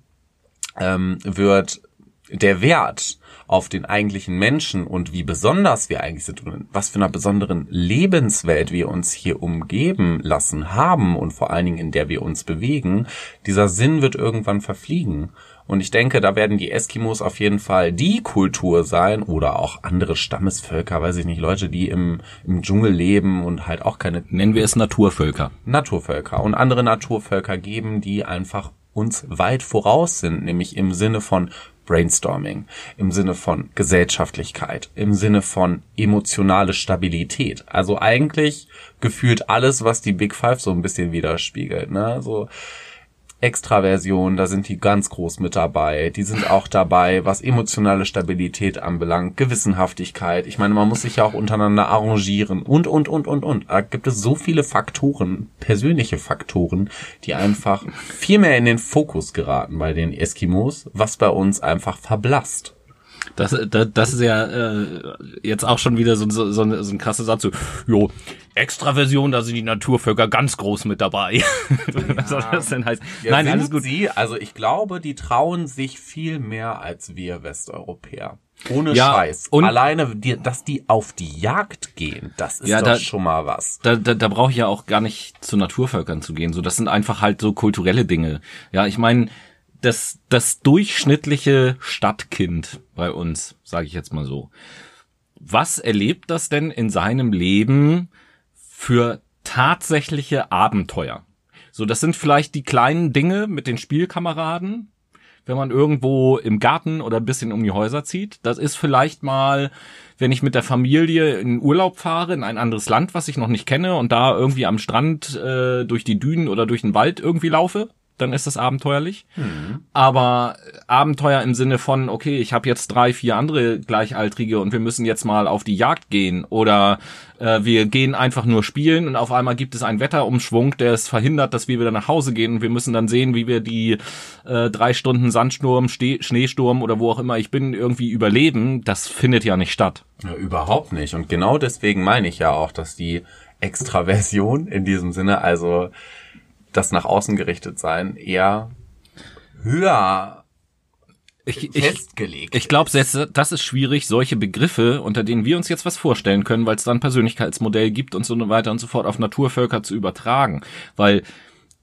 ähm, wird der Wert auf den eigentlichen Menschen und wie besonders wir eigentlich sind und was für einer besonderen Lebenswelt wir uns hier umgeben lassen haben und vor allen Dingen in der wir uns bewegen, dieser Sinn wird irgendwann verfliegen. Und ich denke, da werden die Eskimos auf jeden Fall die Kultur sein oder auch andere Stammesvölker, weiß ich nicht, Leute, die im, im Dschungel leben und halt auch keine Nennen wir es Naturvölker. Naturvölker und andere Naturvölker geben, die einfach uns weit voraus sind, nämlich im Sinne von Brainstorming, im Sinne von Gesellschaftlichkeit, im Sinne von emotionale Stabilität. Also eigentlich gefühlt alles, was die Big Five so ein bisschen widerspiegelt. Ne? So Extraversion, da sind die ganz groß mit dabei. Die sind auch dabei, was emotionale Stabilität anbelangt, Gewissenhaftigkeit. Ich meine, man muss sich ja auch untereinander arrangieren und, und, und, und, und. Da gibt es so viele Faktoren, persönliche Faktoren, die einfach viel mehr in den Fokus geraten bei den Eskimos, was bei uns einfach verblasst. Das, das, das ist ja äh, jetzt auch schon wieder so, so, so, ein- so ein krasser Satz. So, jo, Extraversion, da sind die Naturvölker ganz groß mit dabei. <laughs> Was soll das denn heißen? Nein, sind alles gut. Sie, also ich glaube, die trauen sich viel mehr als wir Westeuropäer. Ohne Ja, Scheiß. und- Alleine, die, dass die auf die Jagd gehen, das ist Ja, doch da- schon mal was. Da, da, da brauche ich ja auch gar nicht zu Naturvölkern zu gehen. So, das sind einfach halt so kulturelle Dinge. Ja, ich meine, das, das durchschnittliche Stadtkind bei uns, sage ich jetzt mal so. Was erlebt das denn in seinem Leben für tatsächliche Abenteuer? So, das sind vielleicht die kleinen Dinge mit den Spielkameraden, wenn man irgendwo im Garten oder ein bisschen um die Häuser zieht. Das ist vielleicht mal, wenn ich mit der Familie in Urlaub fahre, in ein anderes Land, was ich noch nicht kenne und da irgendwie am Strand äh, durch die Dünen oder durch den Wald irgendwie laufe. Dann ist das abenteuerlich. Aber Abenteuer im Sinne von, okay, ich habe jetzt drei, vier andere Gleichaltrige und wir müssen jetzt mal auf die Jagd gehen oder äh, wir gehen einfach nur spielen und auf einmal gibt es einen Wetterumschwung, der es verhindert, dass wir wieder nach Hause gehen und wir müssen dann sehen, wie wir die äh, drei Stunden Sandsturm, Ste Schneesturm oder wo auch immer ich bin irgendwie überleben. Das findet ja nicht statt. Ja, überhaupt nicht. Und genau deswegen meine ich ja auch, dass die Extraversion in diesem Sinne, also das nach außen gerichtet sein, eher höher Ich, ich, festgelegt. Ich glaube, das ist schwierig, solche Begriffe, unter denen wir uns jetzt was vorstellen können, weil es dann Persönlichkeitsmodell gibt und so weiter und so fort auf Naturvölker zu übertragen. Weil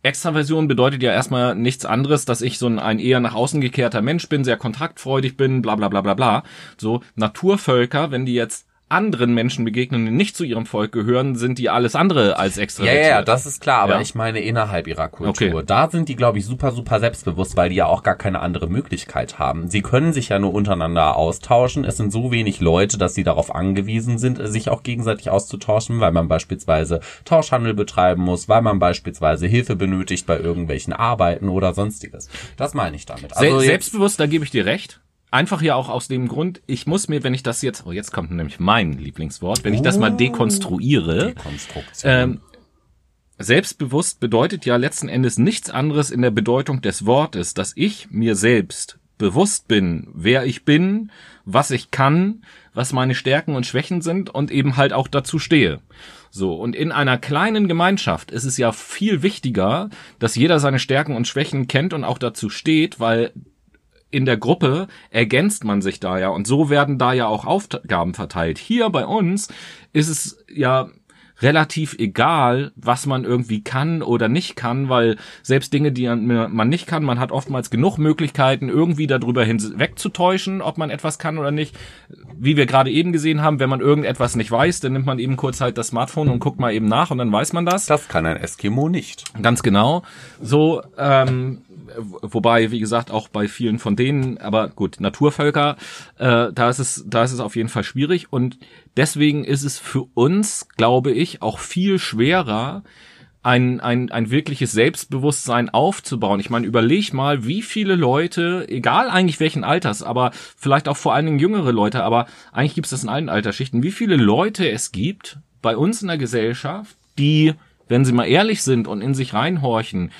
Extraversion bedeutet ja erstmal nichts anderes, dass ich so ein, ein eher nach außen gekehrter Mensch bin, sehr kontaktfreudig bin, bla bla bla bla bla. So, Naturvölker, wenn die jetzt anderen Menschen begegnen, die nicht zu ihrem Volk gehören, sind die alles andere als Ja, extravertiert. ja, ja, das ist klar, aber Ja. ich meine innerhalb ihrer Kultur. Okay. Da sind die, glaube ich, super, super selbstbewusst, weil die ja auch gar keine andere Möglichkeit haben. Sie können sich ja nur untereinander austauschen. Es sind so wenig Leute, dass sie darauf angewiesen sind, sich auch gegenseitig auszutauschen, weil man beispielsweise Tauschhandel betreiben muss, weil man beispielsweise Hilfe benötigt bei irgendwelchen Arbeiten oder sonstiges. Das meine ich damit. Jetzt- selbstbewusst, da gebe ich dir recht. Einfach ja auch aus dem Grund, ich muss mir, wenn ich das jetzt, oh, jetzt kommt nämlich mein Lieblingswort, wenn ich das mal Oh. dekonstruiere, ähm, selbstbewusst bedeutet ja letzten Endes nichts anderes in der Bedeutung des Wortes, dass ich mir selbst bewusst bin, wer ich bin, was ich kann, was meine Stärken und Schwächen sind und eben halt auch dazu stehe. So, und in einer kleinen Gemeinschaft ist es ja viel wichtiger, dass jeder seine Stärken und Schwächen kennt und auch dazu steht, weil in der Gruppe ergänzt man sich da ja und so werden da ja auch Aufgaben verteilt. Hier bei uns ist es ja relativ egal, was man irgendwie kann oder nicht kann, weil selbst Dinge, die man nicht kann, man hat oftmals genug Möglichkeiten, irgendwie darüber hinwegzutäuschen, ob man etwas kann oder nicht. Wie wir gerade eben gesehen haben, wenn man irgendetwas nicht weiß, dann nimmt man eben kurz halt das Smartphone und guckt mal eben nach und dann weiß man das. das kann ein Eskimo nicht. Ganz genau. So, ähm, wobei, wie gesagt, auch bei vielen von denen, aber gut, Naturvölker, äh, da ist es, da ist es auf jeden Fall schwierig und deswegen ist es für uns, glaube ich, auch viel schwerer, ein, ein, ein wirkliches Selbstbewusstsein aufzubauen. Ich meine, überleg mal, wie viele Leute, egal eigentlich welchen Alters, aber vielleicht auch vor allen Dingen jüngere Leute, aber eigentlich gibt es das in allen Altersschichten, wie viele Leute es gibt bei uns in der Gesellschaft, die, wenn sie mal ehrlich sind und in sich reinhorchen,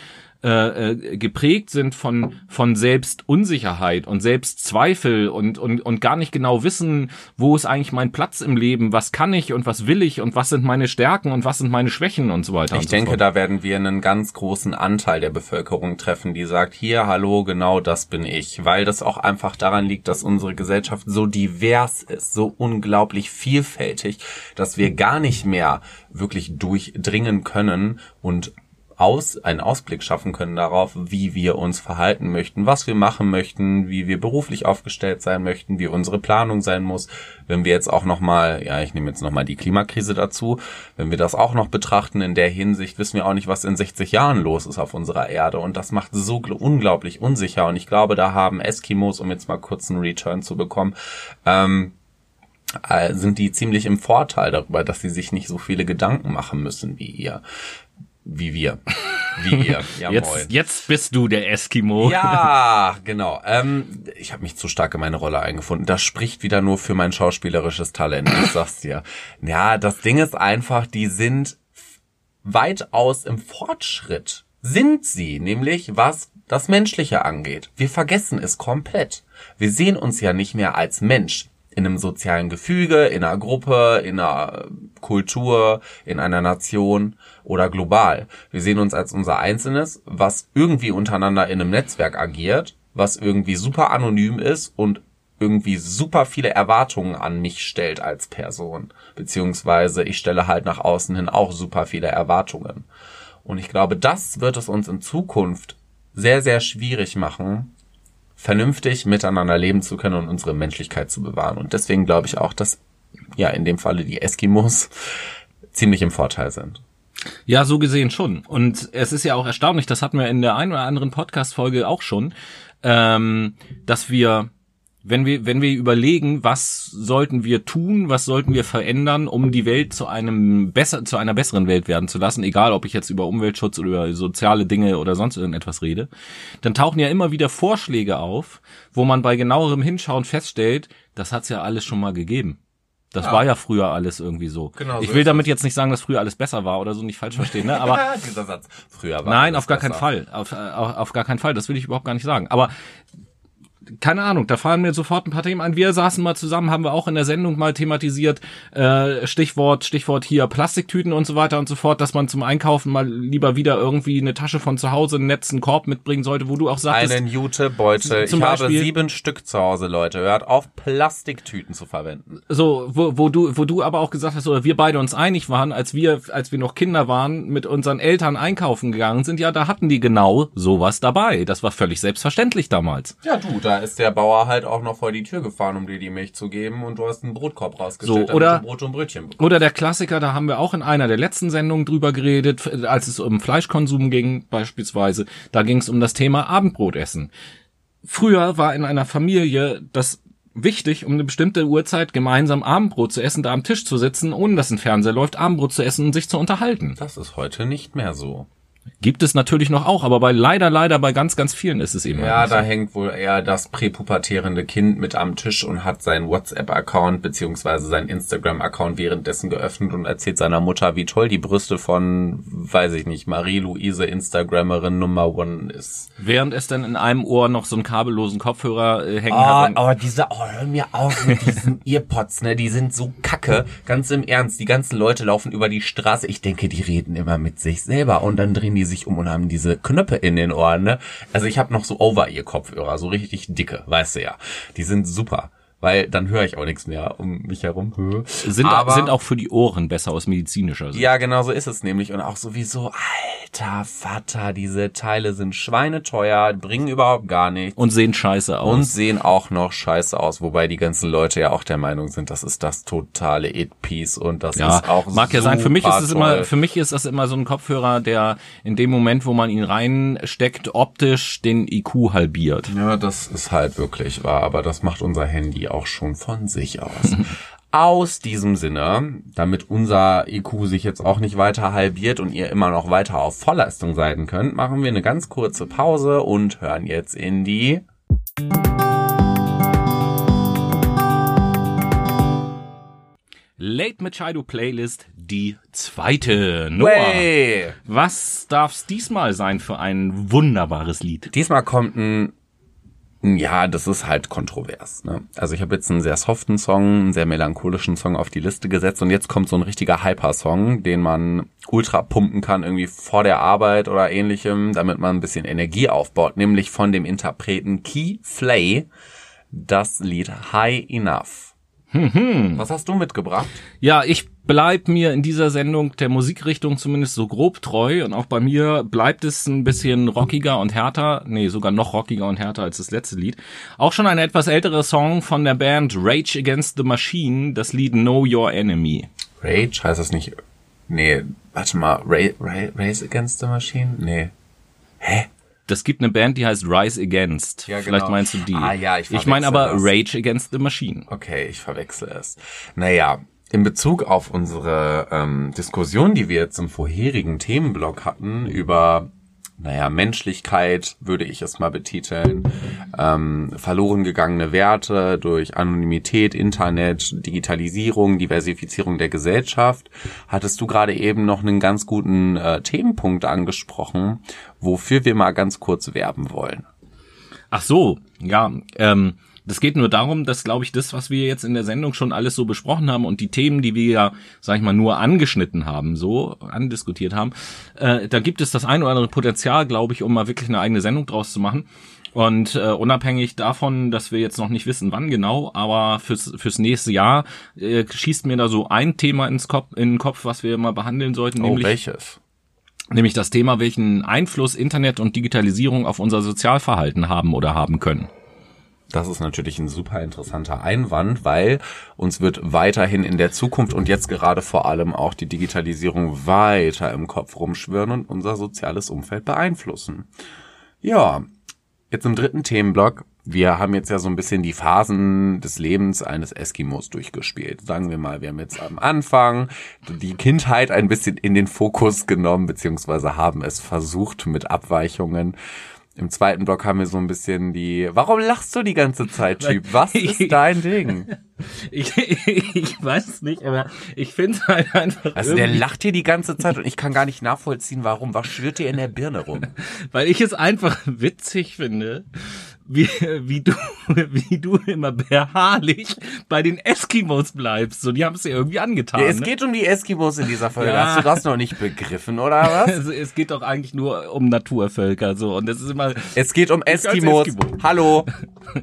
äh, äh, geprägt sind von von Selbstunsicherheit und Selbstzweifel und und und gar nicht genau wissen, wo ist eigentlich mein Platz im Leben, was kann ich und was will ich und was sind meine Stärken und was sind meine Schwächen und so weiter. Ich so denke, fort. da werden wir einen ganz großen Anteil der Bevölkerung treffen, die sagt, hier, hallo, genau das bin ich. Weil das auch einfach daran liegt, dass unsere Gesellschaft so divers ist, so unglaublich vielfältig, dass wir gar nicht mehr wirklich durchdringen können und aus, einen Ausblick schaffen können darauf, wie wir uns verhalten möchten, was wir machen möchten, wie wir beruflich aufgestellt sein möchten, wie unsere Planung sein muss. Wenn wir jetzt auch nochmal, ja, ich nehme jetzt nochmal die Klimakrise dazu, wenn wir das auch noch betrachten in der Hinsicht, wissen wir auch nicht, was in 60 Jahren los ist auf unserer Erde. Und das macht so gl- unglaublich unsicher. Und ich glaube, da haben Eskimos, um jetzt mal kurz einen Return zu bekommen, ähm, äh, sind die ziemlich im Vorteil darüber, dass sie sich nicht so viele Gedanken machen müssen wie ihr. Wie wir. Wie ihr. <laughs> Ja, moin. Jetzt, jetzt bist du der Eskimo. Ja, genau. Ähm, ich habe mich zu stark in meine Rolle eingefunden. Das spricht wieder nur für mein schauspielerisches Talent. Ich sag's dir. Ja, das Ding ist einfach, die sind weitaus im Fortschritt. Sind sie, nämlich was das Menschliche angeht. Wir vergessen es komplett. Wir sehen uns ja nicht mehr als Mensch in einem sozialen Gefüge, in einer Gruppe, in einer Kultur, in einer Nation oder global. Wir sehen uns als unser Einzelnes, was irgendwie untereinander in einem Netzwerk agiert, was irgendwie super anonym ist und irgendwie super viele Erwartungen an mich stellt als Person. Beziehungsweise ich stelle halt nach außen hin auch super viele Erwartungen. Und ich glaube, das wird es uns in Zukunft sehr, sehr schwierig machen, vernünftig miteinander leben zu können und unsere Menschlichkeit zu bewahren. Und deswegen glaube ich auch, dass ja in dem Falle die Eskimos <laughs> ziemlich im Vorteil sind. Ja, so gesehen schon. Und es ist ja auch erstaunlich, das hatten wir in der einen oder anderen Podcast-Folge auch schon, ähm, dass wir wenn wir, wenn wir überlegen, was sollten wir tun, was sollten wir verändern, um die Welt zu einem besser, zu einer besseren Welt werden zu lassen, egal ob ich jetzt über Umweltschutz oder über soziale Dinge oder sonst irgendetwas rede, dann tauchen ja immer wieder Vorschläge auf, wo man bei genauerem Hinschauen feststellt, das hat's ja alles schon mal gegeben. Das Ja. war ja früher alles irgendwie so. Genau so ich will ist damit jetzt nicht sagen, dass früher alles besser war oder so, nicht falsch verstehen, ne? <laughs> Aber Dieser Satz. Früher war Nein, auf gar besser. keinen Fall. Auf, äh, auf, auf gar keinen Fall. Das will ich überhaupt gar nicht sagen. Aber keine Ahnung, da fallen mir sofort ein paar Themen ein. Wir saßen mal zusammen, haben wir auch in der Sendung mal thematisiert, äh, Stichwort, Stichwort hier Plastiktüten und so weiter und so fort, dass man zum Einkaufen mal lieber wieder irgendwie eine Tasche von zu Hause, einen netzen Korb mitbringen sollte, wo du auch sagtest, Einen Jutebeutel. Zum ich habe Beispiel- sieben Stück zu Hause, Leute. Hört auf, Plastiktüten zu verwenden. so, wo, wo du, wo du aber auch gesagt hast, oder wir beide uns einig waren, als wir, als wir noch Kinder waren, mit unseren Eltern einkaufen gegangen sind, ja, da hatten die genau sowas dabei. Das war völlig selbstverständlich damals. Ja, du, da ist der Bauer halt auch noch vor die Tür gefahren, um dir die Milch zu geben und du hast einen Brotkorb rausgestellt, So, oder- damit du Brot und Brötchen bekommst. Oder der Klassiker, da haben wir auch in einer der letzten Sendungen drüber geredet, als es um Fleischkonsum ging beispielsweise. Da ging es um das Thema Abendbrotessen. Früher war in einer Familie das wichtig, um eine bestimmte Uhrzeit gemeinsam Abendbrot zu essen, da am Tisch zu sitzen, ohne dass ein Fernseher läuft, Abendbrot zu essen und sich zu unterhalten. Das ist heute nicht mehr so. Gibt es natürlich noch auch, aber bei leider, leider bei ganz, ganz vielen ist es eben Ja, so. da hängt wohl eher das präpubertierende Kind mit am Tisch und hat seinen WhatsApp-Account beziehungsweise seinen Instagram-Account währenddessen geöffnet und erzählt seiner Mutter, wie toll die Brüste von, weiß ich nicht, Marie-Louise, Instagrammerin Nummer One ist. Während es dann in einem Ohr noch so einen kabellosen Kopfhörer äh, hängen Oh, hat. aber diese, oh, hör mir auf mit diesen <laughs> Earpods, ne, die sind so kacke. Ganz im Ernst, die ganzen Leute laufen über die Straße. Ich denke, die reden immer mit sich selber und dann drehen die sich um und haben diese Knöpfe in den Ohren, ne. Also ich habe noch so Over-Ear-Kopfhörer, so richtig dicke, weißt du ja. Die sind super. Weil dann höre ich auch nichts mehr um mich herum. sind, aber, sind auch für die Ohren besser aus medizinischer Sicht. ja, genau so ist es nämlich. Und auch sowieso, alter Vater, diese Teile sind schweineteuer, bringen überhaupt gar nichts. Und sehen scheiße aus. Und sehen auch noch scheiße aus, wobei die ganzen Leute ja auch der Meinung sind, das ist das totale It-Piece und das Ja, ist auch mag ja sein. Für mich ist es immer, für mich ist das immer so ein Kopfhörer, der in dem Moment, wo man ihn reinsteckt, optisch den IQ halbiert. Ja, das ist halt wirklich wahr, aber das macht unser Handy auch schon von sich aus. <laughs> Aus diesem Sinne, damit unser IQ sich jetzt auch nicht weiter halbiert und ihr immer noch weiter auf Vollleistung sein könnt, machen wir eine ganz kurze Pause und hören jetzt in die Late Machado Playlist, die zweite. Noah, Way. was darf's diesmal sein für ein wunderbares Lied? Diesmal kommt ein ja, das ist halt kontrovers. Ne? Also ich habe jetzt einen sehr soften Song, einen sehr melancholischen Song auf die Liste gesetzt und jetzt kommt so ein richtiger Hyper-Song, den man ultra pumpen kann, irgendwie vor der Arbeit oder ähnlichem, damit man ein bisschen Energie aufbaut, nämlich von dem Interpreten Key Flay das Lied High Enough. Was hast du mitgebracht? Ja, ich bleib mir in dieser Sendung der Musikrichtung zumindest so grob treu und auch bei mir bleibt es ein bisschen rockiger und härter, nee, sogar noch rockiger und härter als das letzte Lied. Auch schon ein etwas älterer Song von der Band Rage Against the Machine, das Lied Know Your Enemy. Rage heißt das nicht? Nee, warte mal, Ra Ra Race Against the Machine? Nee. Hä? Das gibt eine Band, die heißt Rise Against. Ja, Vielleicht genau. meinst du die. Ah, ja, ich ich meine aber das. Rage Against the Machine. Okay, ich verwechsel es. Naja, in Bezug auf unsere ähm, Diskussion, die wir jetzt im vorherigen Themenblock hatten, über, naja, Menschlichkeit, würde ich es mal betiteln, ähm, verloren gegangene Werte durch Anonymität, Internet, Digitalisierung, Diversifizierung der Gesellschaft, hattest du gerade eben noch einen ganz guten äh, Themenpunkt angesprochen, wofür wir mal ganz kurz werben wollen. Ach so, ja, ähm, das geht nur darum, dass, glaube ich, das, was wir jetzt in der Sendung schon alles so besprochen haben und die Themen, die wir ja, sag ich mal, nur angeschnitten haben, so andiskutiert haben, äh, da gibt es das ein oder andere Potenzial, glaube ich, um mal wirklich eine eigene Sendung draus zu machen. Und äh, unabhängig davon, dass wir jetzt noch nicht wissen, wann genau, aber fürs, fürs nächste Jahr äh, schießt mir da so ein Thema ins Kopf, in den Kopf, was wir mal behandeln sollten, nämlich welches? nämlich das Thema, welchen Einfluss Internet und Digitalisierung auf unser Sozialverhalten haben oder haben können. Das ist natürlich ein super interessanter Einwand, weil uns wird weiterhin in der Zukunft und jetzt gerade vor allem auch die Digitalisierung weiter im Kopf rumschwirren und unser soziales Umfeld beeinflussen. Ja, jetzt im dritten Themenblock wir haben jetzt ja so ein bisschen die Phasen des Lebens eines Eskimos durchgespielt. Sagen wir mal, wir haben jetzt am Anfang die Kindheit ein bisschen in den Fokus genommen, beziehungsweise haben es versucht mit Abweichungen. Im zweiten Block haben wir so ein bisschen die, warum lachst du die ganze Zeit, Typ? Was <laughs> ist dein Ding? Ich, ich weiß es nicht, aber ich finde es halt einfach. Also der lacht hier die ganze Zeit und ich kann gar nicht nachvollziehen, warum. Was schwirrt dir in der Birne rum? Weil ich es einfach witzig finde, wie, wie du, <laughs> wie du immer beharrlich bei den Eskimos bleibst. So, die haben es dir irgendwie angetan. Ja, es ne? geht um die Eskimos in dieser Folge. Ja. Hast du das noch nicht begriffen, oder was? <laughs> Also, es geht doch eigentlich nur um Naturvölker, so. Und das ist immer, Es geht um Eskimos. Eskimo. Hallo. <laughs>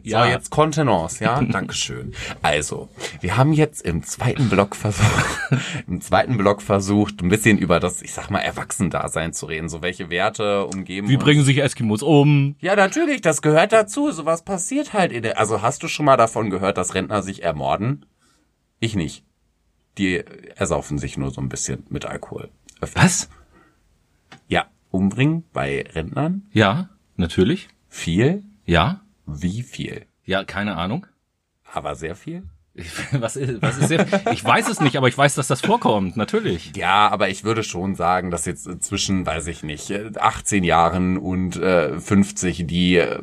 Ja. So, jetzt Kontenance, ja? Dankeschön. Also, wir haben jetzt im zweiten Block versucht, im zweiten Block versucht, ein bisschen über das, ich sag mal, Erwachsendasein zu reden. So, welche Werte umgeben wie uns. bringen sich Eskimos um? Ja, natürlich, das gehört dazu. Sowas passiert halt in der, also hast du schon mal davon gehört, dass Rentner sich ermorden? Ich nicht. Die ersaufen sich nur so ein bisschen mit Alkohol. Öfter. Was? Ja, umbringen bei Rentnern? Ja, natürlich. Viel? Ja. Wie viel? Ja, keine Ahnung. Aber sehr viel? Ich, <laughs> was ist, was ist ich weiß es nicht, aber ich weiß, dass das vorkommt, natürlich. Ja, aber ich würde schon sagen, dass jetzt zwischen, weiß ich nicht, 18 Jahren und äh, 50 die äh,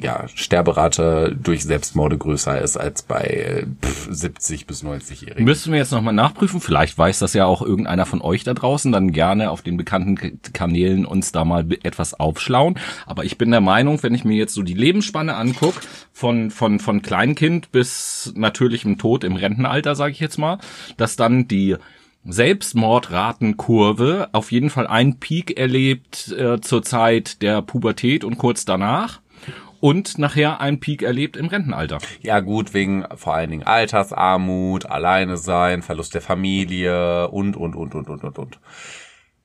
ja, Sterberate durch Selbstmorde größer ist als bei äh, pff, 70 bis 90-Jährigen. Müssen wir jetzt nochmal nachprüfen. Vielleicht weiß das ja auch irgendeiner von euch da draußen. Dann gerne auf den bekannten Kanälen uns da mal etwas aufschlauen. Aber ich bin der Meinung, wenn ich mir jetzt so die Lebensspanne anguck, von, von, von Kleinkind bis natürlichem Tod im Rentenalter, sage ich jetzt mal, dass dann die Selbstmordratenkurve auf jeden Fall einen Peak erlebt äh, zur Zeit der Pubertät und kurz danach. Und nachher einen Peak erlebt im Rentenalter. Ja gut, wegen vor allen Dingen Altersarmut, alleine sein, Verlust der Familie und, und, und, und, und, und, und.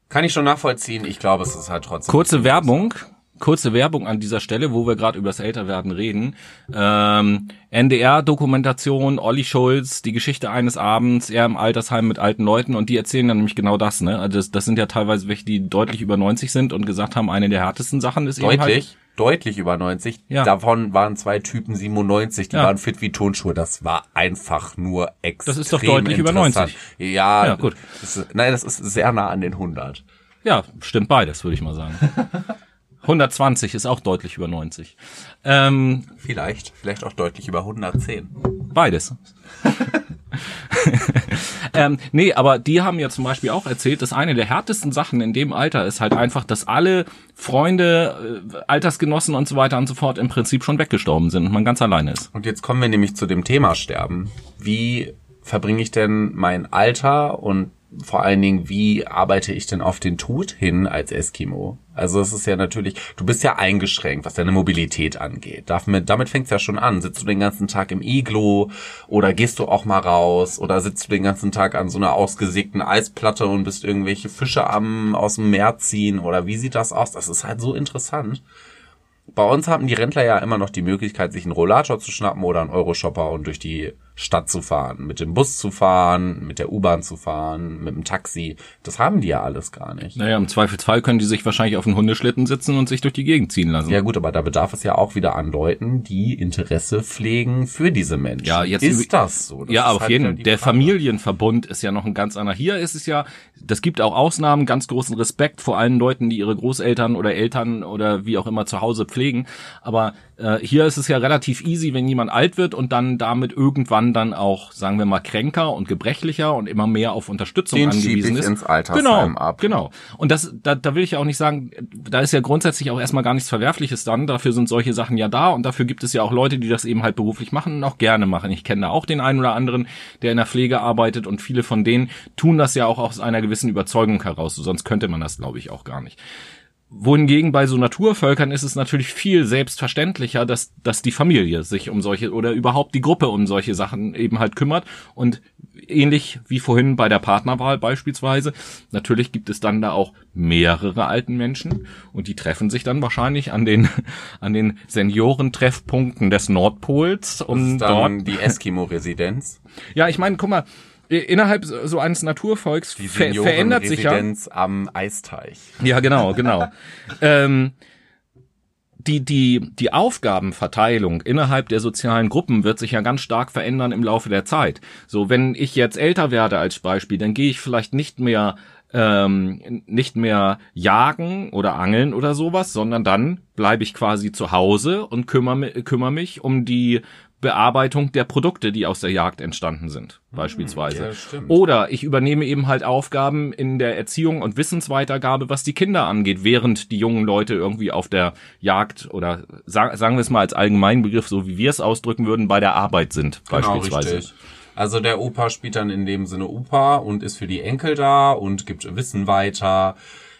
Kann ich schon nachvollziehen. Ich glaube, es ist halt trotzdem. Kurze Werbung. Kurze Werbung an dieser Stelle, wo wir gerade über das Älterwerden reden. Ähm, NDR-Dokumentation, Olli Schulz, die Geschichte eines Abends, er im Altersheim mit alten Leuten und die erzählen dann nämlich genau das. Ne? Also das, das sind ja teilweise welche, die deutlich über 90 sind und gesagt haben, eine der härtesten Sachen ist eben halt, Deutlich, deutlich über 90. Ja. Davon waren zwei Typen 97, die Ja. waren fit wie Tonschuhe. Das war einfach nur extrem Das ist doch deutlich über interessant. 90. Ja, Ja, gut. Das ist, nein, das ist sehr nah an den 100. Ja, stimmt beides, würde ich mal sagen. <laughs> 120 ist auch deutlich über 90. Ähm, Vielleicht, vielleicht auch deutlich über 110. Beides. <laughs> ähm, nee, aber die haben ja zum Beispiel auch erzählt, dass eine der härtesten Sachen in dem Alter ist halt einfach, dass alle Freunde, äh, Altersgenossen und so weiter und so fort im Prinzip schon weggestorben sind und man ganz alleine ist. Und jetzt kommen wir nämlich zu dem Thema Sterben. Wie verbringe ich denn mein Alter und vor allen Dingen, wie arbeite ich denn auf den Tod hin als Eskimo? Also es ist ja natürlich, du bist ja eingeschränkt, was deine Mobilität angeht. Damit, damit fängt's ja schon an. Sitzt du den ganzen Tag im Iglo oder gehst du auch mal raus oder sitzt du den ganzen Tag an so einer ausgesägten Eisplatte und bist irgendwelche Fische am aus dem Meer ziehen oder wie sieht das aus? Das ist halt so interessant. Bei uns haben die Rentner ja immer noch die Möglichkeit, sich einen Rollator zu schnappen oder einen Euroshopper und durch die Stadt zu fahren, mit dem Bus zu fahren, mit der U-Bahn zu fahren, mit dem Taxi. Das haben die ja alles gar nicht. Naja, im Zweifelsfall können die sich wahrscheinlich auf einen Hundeschlitten sitzen und sich durch die Gegend ziehen lassen. Ja gut, aber da bedarf es ja auch wieder an Leuten, die Interesse pflegen für diese Menschen. Ja, jetzt ist das so. Das ja, auf halt jeden Fall. Der Frage. Familienverbund ist ja noch ein ganz anderer. Hier ist es ja, das gibt auch Ausnahmen, ganz großen Respekt vor allen Leuten, die ihre Großeltern oder Eltern oder wie auch immer zu Hause pflegen. Aber äh, hier ist es ja relativ easy, wenn jemand alt wird und dann damit irgendwann dann auch, sagen wir mal, kränker und gebrechlicher und immer mehr auf Unterstützung Den angewiesen ich ist. ins Altersheim genau, ab. Genau. Und das, da, da will ich ja auch nicht sagen, da ist ja grundsätzlich auch erstmal gar nichts Verwerfliches dann. Dafür sind solche Sachen ja da und dafür gibt es ja auch Leute, die das eben halt beruflich machen und auch gerne machen. Ich kenne da auch den einen oder anderen, der in der Pflege arbeitet und viele von denen tun das ja auch aus einer gewissen Überzeugung heraus. Sonst könnte man das, glaube ich, auch gar nicht. Wohingegen bei so Naturvölkern ist es natürlich viel selbstverständlicher, dass, dass die Familie sich um solche oder überhaupt die Gruppe um solche Sachen eben halt kümmert. Und ähnlich wie vorhin bei der Partnerwahl beispielsweise, natürlich gibt es dann da auch mehrere alten Menschen und die treffen sich dann wahrscheinlich an den, <laughs> an den Seniorentreffpunkten des Nordpols, Das um ist dort dann die <laughs> Eskimo-Residenz. ja, ich meine, guck mal, innerhalb so eines Naturvolks Die ver verändert sich ja. Am Eisteich. Ja, genau, genau. <laughs> ähm, die, die, die Aufgabenverteilung innerhalb der sozialen Gruppen wird sich ja ganz stark verändern im Laufe der Zeit. So, wenn ich jetzt älter werde als Beispiel, dann gehe ich vielleicht nicht mehr ähm, nicht mehr jagen oder angeln oder sowas, sondern dann bleibe ich quasi zu Hause und kümmere, kümmere mich um die Bearbeitung der Produkte, die aus der Jagd entstanden sind, beispielsweise. Ja, Oder ich übernehme eben halt Aufgaben in der Erziehung und Wissensweitergabe, was die Kinder angeht, während die jungen Leute irgendwie auf der Jagd oder sagen wir es mal als Allgemeinbegriff, so wie wir es ausdrücken würden, bei der Arbeit sind, genau, beispielsweise. Richtig. Also der Opa spielt dann in dem Sinne Opa und ist für die Enkel da und gibt Wissen weiter,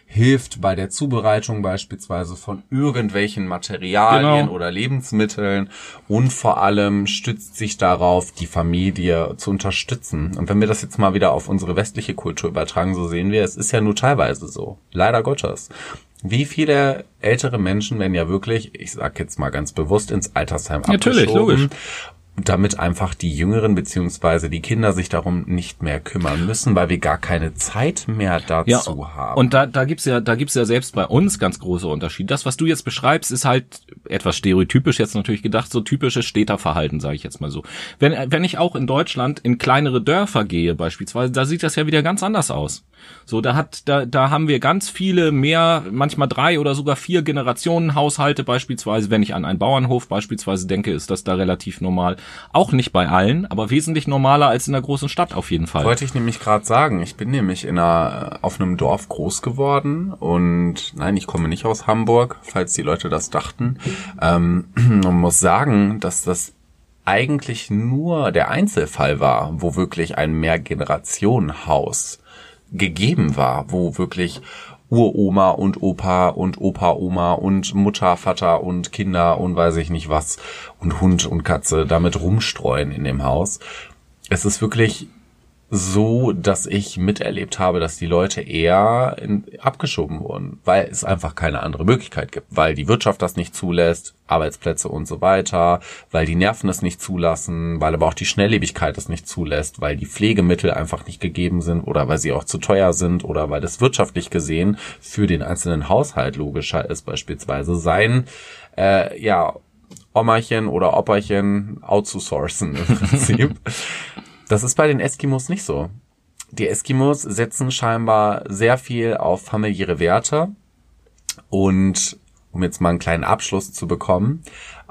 hilft bei der Zubereitung beispielsweise von irgendwelchen Materialien genau. oder Lebensmitteln und vor allem stützt sich darauf, die Familie zu unterstützen. Und wenn wir das jetzt mal wieder auf unsere westliche Kultur übertragen, so sehen wir, es ist ja nur teilweise so. Leider Gottes. Wie viele ältere Menschen werden ja wirklich, ich sag jetzt mal ganz bewusst, ins Altersheim Natürlich, logisch damit einfach die Jüngeren beziehungsweise die Kinder sich darum nicht mehr kümmern müssen, weil wir gar keine Zeit mehr dazu ja, haben. Und da, da gibt's ja, da gibt's ja selbst bei uns ganz große Unterschiede. Das, was du jetzt beschreibst, ist halt etwas stereotypisch jetzt natürlich gedacht, so typisches Städterverhalten, sage ich jetzt mal so. Wenn, wenn ich auch in Deutschland in kleinere Dörfer gehe beispielsweise, da sieht das ja wieder ganz anders aus. So, da hat, da, da haben wir ganz viele mehr, manchmal drei oder sogar vier Generationen Haushalte beispielsweise. Wenn ich an einen Bauernhof beispielsweise denke, ist das da relativ normal. Auch nicht bei allen, aber wesentlich normaler als in der großen Stadt auf jeden Fall. Wollte ich nämlich gerade sagen. Ich bin nämlich in einer, auf einem Dorf groß geworden und nein, ich komme nicht aus Hamburg, falls die Leute das dachten. Ähm, <clears throat> man muss sagen, dass das eigentlich nur der Einzelfall war, wo wirklich ein Mehrgenerationenhaus gegeben war, wo wirklich Uroma und Opa und Opa, Oma und Mutter, Vater und Kinder und weiß ich nicht was und Hund und Katze damit rumstreuen in dem Haus. Es ist wirklich so, dass ich miterlebt habe, dass die Leute eher in, abgeschoben wurden, weil es einfach keine andere Möglichkeit gibt, weil die Wirtschaft das nicht zulässt, Arbeitsplätze und so weiter, weil die Nerven es nicht zulassen, weil aber auch die Schnelllebigkeit es nicht zulässt, weil die Pflegemittel einfach nicht gegeben sind oder weil sie auch zu teuer sind oder weil es wirtschaftlich gesehen für den einzelnen Haushalt logischer ist, beispielsweise sein, äh, ja, Omachen oder Opperchen outzusourcen im <laughs> Prinzip. Das ist bei den Eskimos nicht so. Die Eskimos setzen scheinbar sehr viel auf familiäre Werte und um jetzt mal einen kleinen Abschluss zu bekommen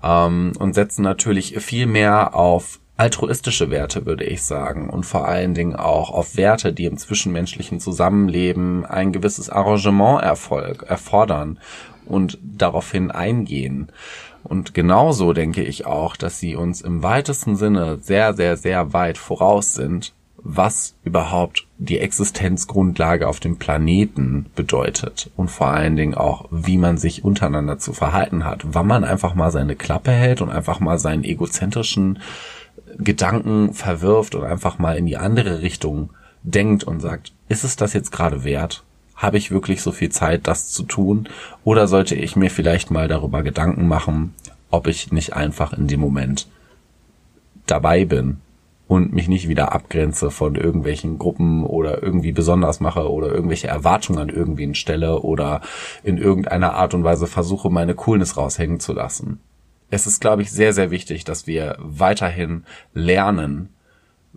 ähm, und setzen natürlich viel mehr auf altruistische Werte, würde ich sagen, und vor allen Dingen auch auf Werte, die im zwischenmenschlichen Zusammenleben ein gewisses Arrangement erfolg, erfordern und daraufhin eingehen. Und genauso denke ich auch, dass sie uns im weitesten Sinne sehr, sehr, sehr weit voraus sind, was überhaupt die Existenzgrundlage auf dem Planeten bedeutet und vor allen Dingen auch, wie man sich untereinander zu verhalten hat, wann man einfach mal seine Klappe hält und einfach mal seinen egozentrischen Gedanken verwirft und einfach mal in die andere Richtung denkt und sagt, ist es das jetzt gerade wert? Habe ich wirklich so viel Zeit, das zu tun? Oder sollte ich mir vielleicht mal darüber Gedanken machen, ob ich nicht einfach in dem Moment dabei bin und mich nicht wieder abgrenze von irgendwelchen Gruppen oder irgendwie besonders mache oder irgendwelche Erwartungen an irgendwen stelle oder in irgendeiner Art und Weise versuche, meine Coolness raushängen zu lassen. Es ist, glaube ich, sehr, sehr wichtig, dass wir weiterhin lernen,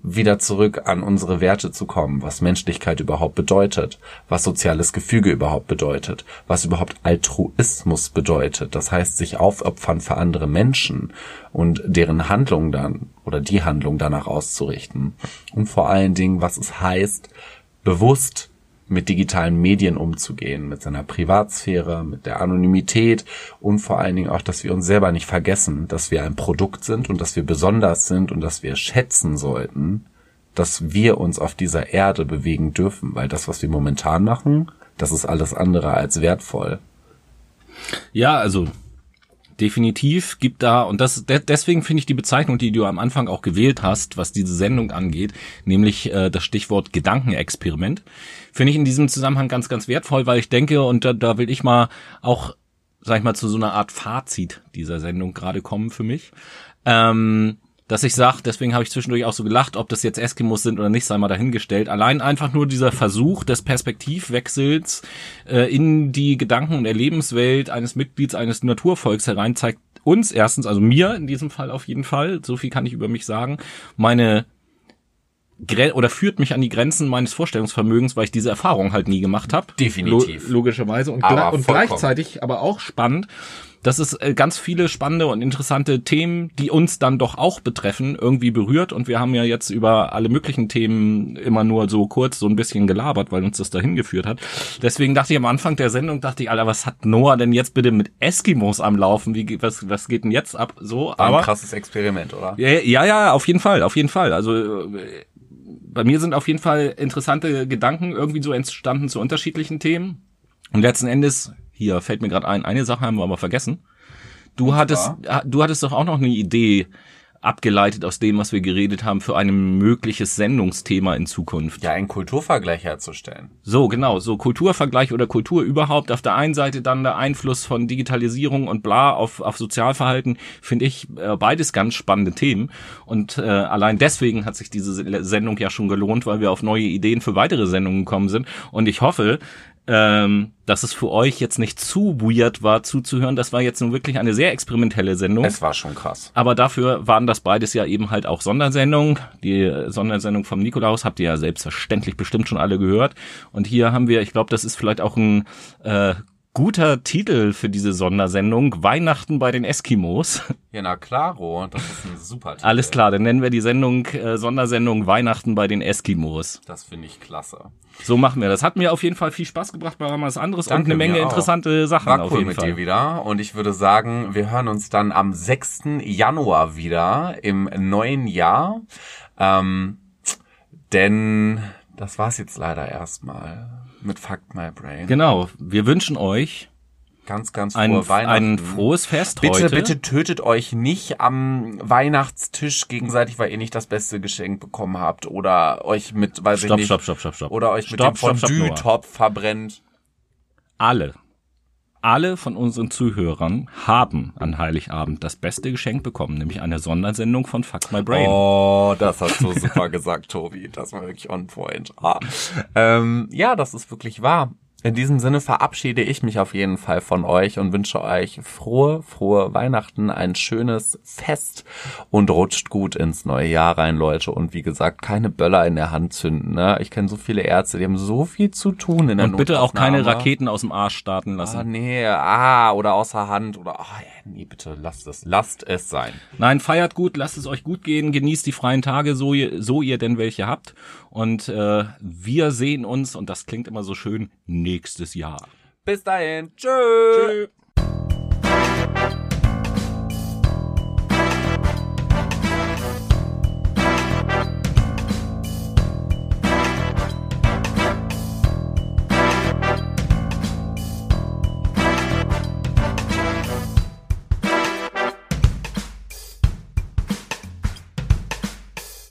wieder zurück an unsere Werte zu kommen, was Menschlichkeit überhaupt bedeutet, was soziales Gefüge überhaupt bedeutet, was überhaupt Altruismus bedeutet, das heißt sich aufopfern für andere Menschen und deren Handlung dann oder die Handlung danach auszurichten. Und vor allen Dingen, was es heißt, bewusst mit digitalen Medien umzugehen, mit seiner Privatsphäre, mit der Anonymität und vor allen Dingen auch, dass wir uns selber nicht vergessen, dass wir ein Produkt sind und dass wir besonders sind und dass wir schätzen sollten, dass wir uns auf dieser Erde bewegen dürfen, weil das, was wir momentan machen, das ist alles andere als wertvoll. Ja, also definitiv gibt da, und das deswegen finde ich die Bezeichnung, die du am Anfang auch gewählt hast, was diese Sendung angeht, nämlich äh, das Stichwort Gedankenexperiment, finde ich in diesem Zusammenhang ganz, ganz wertvoll, weil ich denke, und da, da will ich mal auch, sag ich mal, zu so einer Art Fazit dieser Sendung gerade kommen für mich. Ähm, dass ich sage, deswegen habe ich zwischendurch auch so gelacht, ob das jetzt Eskimos sind oder nicht, sei mal dahingestellt. Allein einfach nur dieser Versuch des Perspektivwechsels äh, in die Gedanken- und Erlebenswelt eines Mitglieds eines Naturvolks herein zeigt uns erstens, also mir in diesem Fall auf jeden Fall, so viel kann ich über mich sagen, meine oder führt mich an die Grenzen meines Vorstellungsvermögens, weil ich diese Erfahrung halt nie gemacht habe. Definitiv. Lo logischerweise. Und, und gleichzeitig aber auch spannend, dass es äh, ganz viele spannende und interessante Themen, die uns dann doch auch betreffen, irgendwie berührt. Und wir haben ja jetzt über alle möglichen Themen immer nur so kurz so ein bisschen gelabert, weil uns das dahin geführt hat. Deswegen dachte ich am Anfang der Sendung, dachte ich, Alter, was hat Noah denn jetzt bitte mit Eskimos am Laufen? Wie, was, was geht denn jetzt ab? So, War aber. ein krasses Experiment, oder? Ja, ja, ja, auf jeden Fall, auf jeden Fall. Also, äh, bei mir sind auf jeden Fall interessante Gedanken irgendwie so entstanden zu unterschiedlichen Themen. Und letzten Endes, hier fällt mir gerade ein, eine Sache haben wir aber vergessen. Du Und hattest, zwar? du hattest doch auch noch eine Idee abgeleitet aus dem, was wir geredet haben, für ein mögliches Sendungsthema in Zukunft. Ja, einen Kulturvergleich herzustellen. So, genau, so Kulturvergleich oder Kultur überhaupt. Auf der einen Seite dann der Einfluss von Digitalisierung und bla auf, auf Sozialverhalten, finde ich äh, beides ganz spannende Themen. Und äh, allein deswegen hat sich diese Se- Sendung ja schon gelohnt, weil wir auf neue Ideen für weitere Sendungen gekommen sind. Und ich hoffe, ähm, dass es für euch jetzt nicht zu weird war zuzuhören. Das war jetzt nun wirklich eine sehr experimentelle Sendung. Es war schon krass. Aber dafür waren das beides ja eben halt auch Sondersendungen. Die Sondersendung vom Nikolaus habt ihr ja selbstverständlich bestimmt schon alle gehört. Und hier haben wir, ich glaube, das ist vielleicht auch ein äh, guter Titel für diese Sondersendung. Weihnachten bei den Eskimos. Ja, na klaro, das ist ein super Titel. Alles klar, dann nennen wir die Sendung äh, Sondersendung Weihnachten bei den Eskimos. Das finde ich klasse. So machen wir das. Hat mir auf jeden Fall viel Spaß gebracht, war mal was anderes Danke, und eine Menge auch. interessante Sachen War auf cool jeden mit Fall. dir wieder. Und ich würde sagen, wir hören uns dann am 6. Januar wieder im neuen Jahr. Ähm, denn das war's jetzt leider erstmal mit Fuck My Brain. Genau, wir wünschen euch Ganz, ganz frohe ein, Weihnachten. ein frohes Fest Bitte, heute. bitte tötet euch nicht am Weihnachtstisch gegenseitig, weil ihr nicht das beste Geschenk bekommen habt oder euch mit, weiß Stopp, ich nicht, stopp, stopp, stopp, stopp. oder euch mit Stopp, dem stopp, Noah. Fondue-Topf verbrennt. alle, alle von unseren Zuhörern haben an Heiligabend das beste Geschenk bekommen, nämlich eine Sondersendung von Fuck My Brain. Oh, das hast du super <laughs> gesagt, Tobi. Das war wirklich on point. Ah. Ähm, ja, das ist wirklich wahr. In diesem Sinne verabschiede ich mich auf jeden Fall von euch und wünsche euch frohe, frohe Weihnachten, ein schönes Fest und rutscht gut ins neue Jahr rein, Leute. Und wie gesagt, keine Böller in der Hand zünden. Ne? Ich kenne so viele Ärzte, die haben so viel zu tun in der Und bitte auch keine. Raketen aus dem Arsch starten Ah, lassen. nee, ah, oder außer Hand oder, ah, nee, bitte, lasst es, lasst es sein. Nein, feiert gut, lasst es euch gut gehen, genießt die freien Tage, so ihr, so ihr denn welche habt. Und äh, wir sehen uns, und das klingt immer so schön, nächstes Jahr. Bis dahin, tschüss. Tschö.